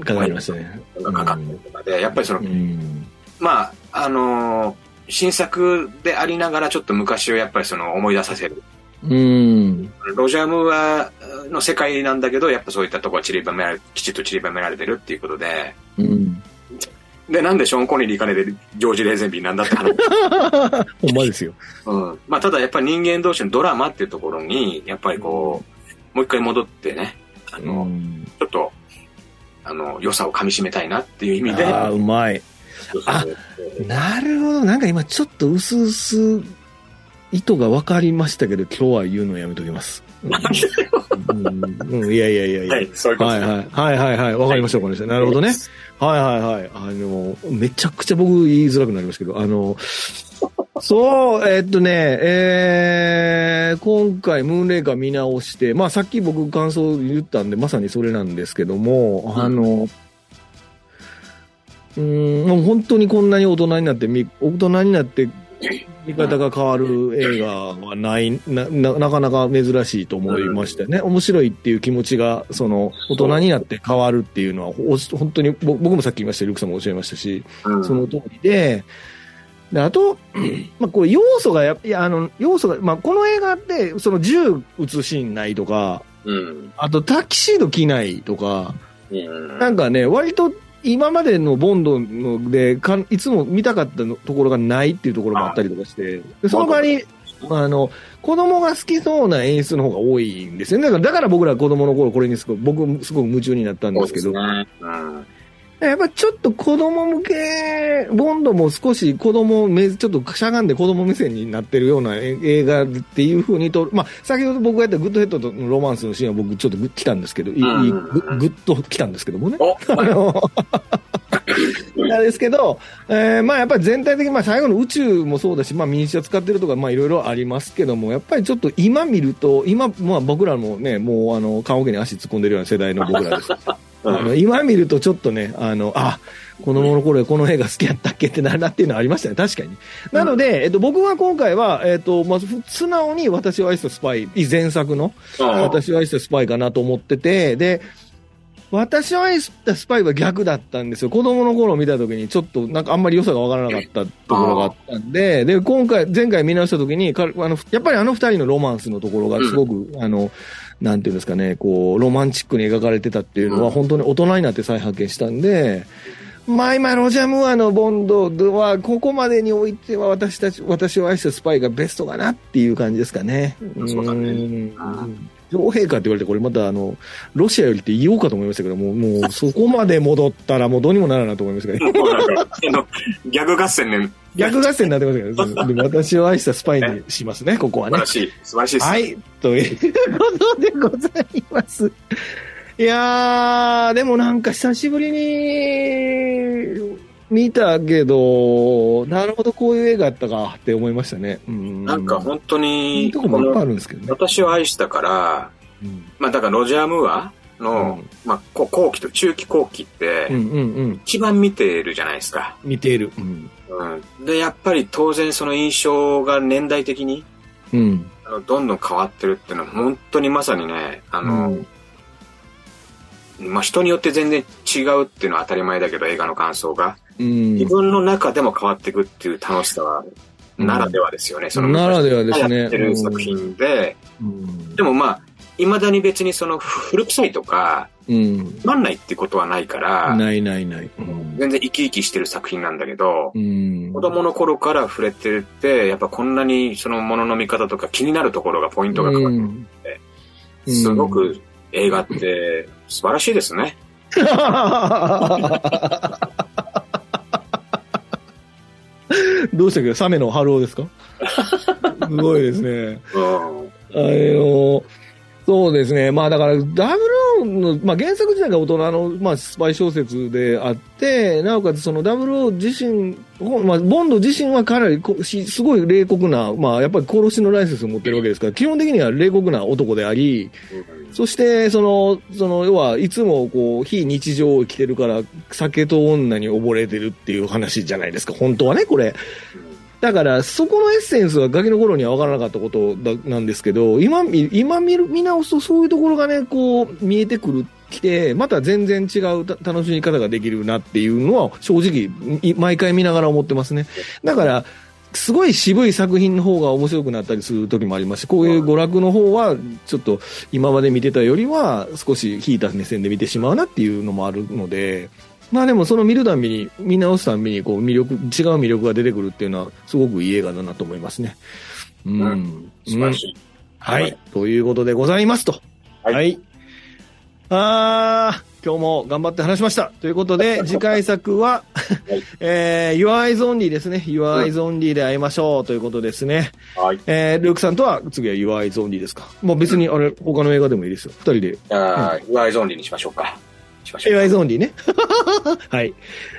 かかりましたね。がかかったりとかで、やっぱりそのう、ん。まあ、あのー新作でありながらちょっと昔をやっぱりその思い出させる。うん。ロジャー・ムーアの世界なんだけど、やっぱそういったところは散りばめられ、きちっと散りばめられてるっていうことで、うん。で、なんでショーン・コネリー兼ねてジョージ・レーゼンビーなんだって話。<laughs> ほんまですよ。うん。まあ、ただやっぱり人間同士のドラマっていうところに、やっぱりこう、もう一回戻ってね、あの、うん。ちょっと、あの、良さを噛み締めたいなっていう意味で、ああ、うまい。そうそうそうなるほど。なんか今ちょっと薄々意図が分かりましたけど、今日は言うのやめときます。うん、うん、いやいやいやいや。はい、そういうことはいですはい。はいはいはい。わかりました、わかりました。なるほどね。はいはいはい。あの、めちゃくちゃ僕言いづらくなりますけど、あの、そう、えっとね、えー、今回ムーンレイカー見直して、まあさっき僕感想言ったんで、まさにそれなんですけども、うんあの、うーん、もう本当にこんなに大人になってみ、大人になって見方が変わる映画はない、な、ななかなか珍しいと思いましたよね。面白いっていう気持ちが、その、大人になって変わるっていうのは、お本当に、ぼ僕もさっき言いましたし、ルクさんもおっしゃいましたし、うんその通りで、であと、<clears throat> まあ、これ要素がや、いや、あの、要素が、まあ、この映画って、その銃撃つシーンないとか、うん。あとタキシード着ないとか、うん。なんかね、割と今までのボンドのでかん、いつも見たかったのところがないっていうところもあったりとかして、でその代わり、あの、子供が好きそうな演出の方が多いんですよね。だからだから僕ら子供の頃これにすごい、僕すごく夢中になったんですけど、そうですね。うん。やっぱちょっと子供向け、ボンドも少し子供目、ちょっとしゃがんで子供目線になってるようなえ映画っていう風にと、まあ、先ほど僕がやったグッドヘッドとのロマンスのシーンは僕ちょっと来たんですけど、うんいいグッグッと来たんですけどもね。おあの、なんですけど、えーまあやっぱり全体的に、まあ最後の宇宙もそうだし、まあミニチュア使ってるとか、まあいろいろありますけども、やっぱりちょっと今見ると、今、まあ僕らもね、もうあの、棺桶に足突っ込んでるような世代の僕らです。あの今見るとちょっとね、あの、あ、子供の頃この映画好きやったっけってなるなっていうのはありましたね、確かに。なので、えっと、僕は今回は、えっと、まず、素直に私を愛したスパイ、前作の、うん。私を愛したスパイかなと思ってて、で、私は愛したスパイは逆だったんですよ。子供の頃見た時にちょっとなんかあんまり良さがわからなかったところがあったんで、で、今回、前回見直した時に、かあの、やっぱりあの二人のロマンスのところがすごく、あの、なんていうんですかね、こう、ロマンチックに描かれてたっていうのは、本当に大人になって再発見したんで、まあ今、ロジャー・ムーアのボンドは、ここまでにおいては私たち、私を愛したスパイがベストかなっていう感じですかね。そうだね。ん女王陛下って言われて、これまたあの、ロシアよりって言おうかと思いましたけども、もう <laughs> そこまで戻ったらもうどうにもならんなと思いましたけど、もうなんか、あの、ギャグ合戦ね。逆合戦になってますけど、私を愛したスパイにしますね、<laughs> ここはね素晴ら。しい。素晴らしいです。はい、ということでございます。いやー、でもなんか久しぶりに見たけど、なるほどこういう映画やったかって思いましたね。うん。なんか本当いいに、とこもいっぱいあるんですけどね。私を愛したから、うんまあだからロジャー・ムーアの、うんまあこ後期と中期後期って。一番見てるじゃないですか。見ている。うん。うん。で、やっぱり当然その印象が年代的に、うん。あのどんどん変わってるっていうのは本当にまさにね、あの、うんまあ人によって全然違うっていうのは当たり前だけど映画の感想が。うん。自分の中でも変わっていくっていう楽しさは、うん。ならではですよね。そのならではですね。やってる作品で、うん。でもまあ、未だに別にその古臭いとか、うん。つまんないってことはないから、ないないない。うん。全然生き生きしてる作品なんだけど、うん。子供の頃から触れてるって、やっぱこんなにそのものの見方とか気になるところがポイントが変わってうん。るすごく映画って素晴らしいですね。<laughs> どうしたっけ？サメの春夫ですか？すごいですね。うん。あの、そうですね。まあだから、ダブルの、まあ原作自体が大人の、まあスパイ小説であって、なおかつそのダブルオー自身、まあボンド自身はかなりすごい冷酷な、まあやっぱり殺しのライセンスを持ってるわけですから、基本的には冷酷な男であり、そして、その、その、要は、いつもこう、非日常を生きてるから、酒と女に溺れてるっていう話じゃないですか。本当はね、これ。だから、そこのエッセンスはガキの頃には分からなかったことなんですけど、今見、今見る、見直すとそういうところがね、こう、見えてくる、きて、また全然違う楽しみ方ができるなっていうのは、正直、毎回見ながら思ってますね。だから、すごい渋い作品の方が面白くなったりする時もありますし、こういう娯楽の方は、ちょっと今まで見てたよりは、少し引いた目線で見てしまうなっていうのもあるので、まあでもその見るたびに、見直すたびに、こう魅力、違う魅力が出てくるっていうのは、すごくいい映画だなと思いますね。うん。うん素晴らしい。はい。ということでございますと。はいあー、今日も頑張って話しました。ということで、<laughs> 次回作は、はい <laughs> えー、Your Eyes Only ですね。Your Eyes Only で会いましょうということですね。はい。えー、ルークさんとは次は Your Eyes Only ですか？もう別にあれ、他の映画でもいいですよ。二人で。じゃあ、Your Eyes Only にしましょうか。しましょう Only ね。<laughs> はい。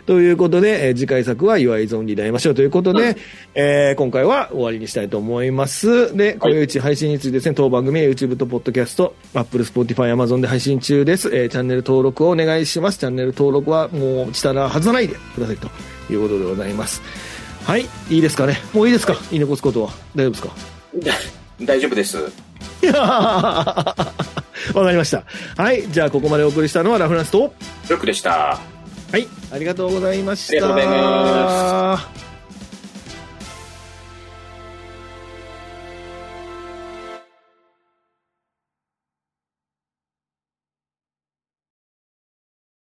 ということで、えー次回作は Your Eyes Only で会いましょうということで、うんえー今回は終わりにしたいと思います。で、これうち配信についてですね、当番組は YouTube と Podcast、Apple、Spotify、Amazon で配信中です。えーチャンネル登録をお願いします。チャンネル登録はもうしたら外さないでくださいということでございます。はい。いいですかね？もういいですか？言い残すことは。大丈夫ですか？<laughs> 大丈夫です。<laughs> わかりました。はい。じゃあ、ここまでお送りしたのはラフランスと、ルックでした。はい。ありがとうございました。ありがとうございます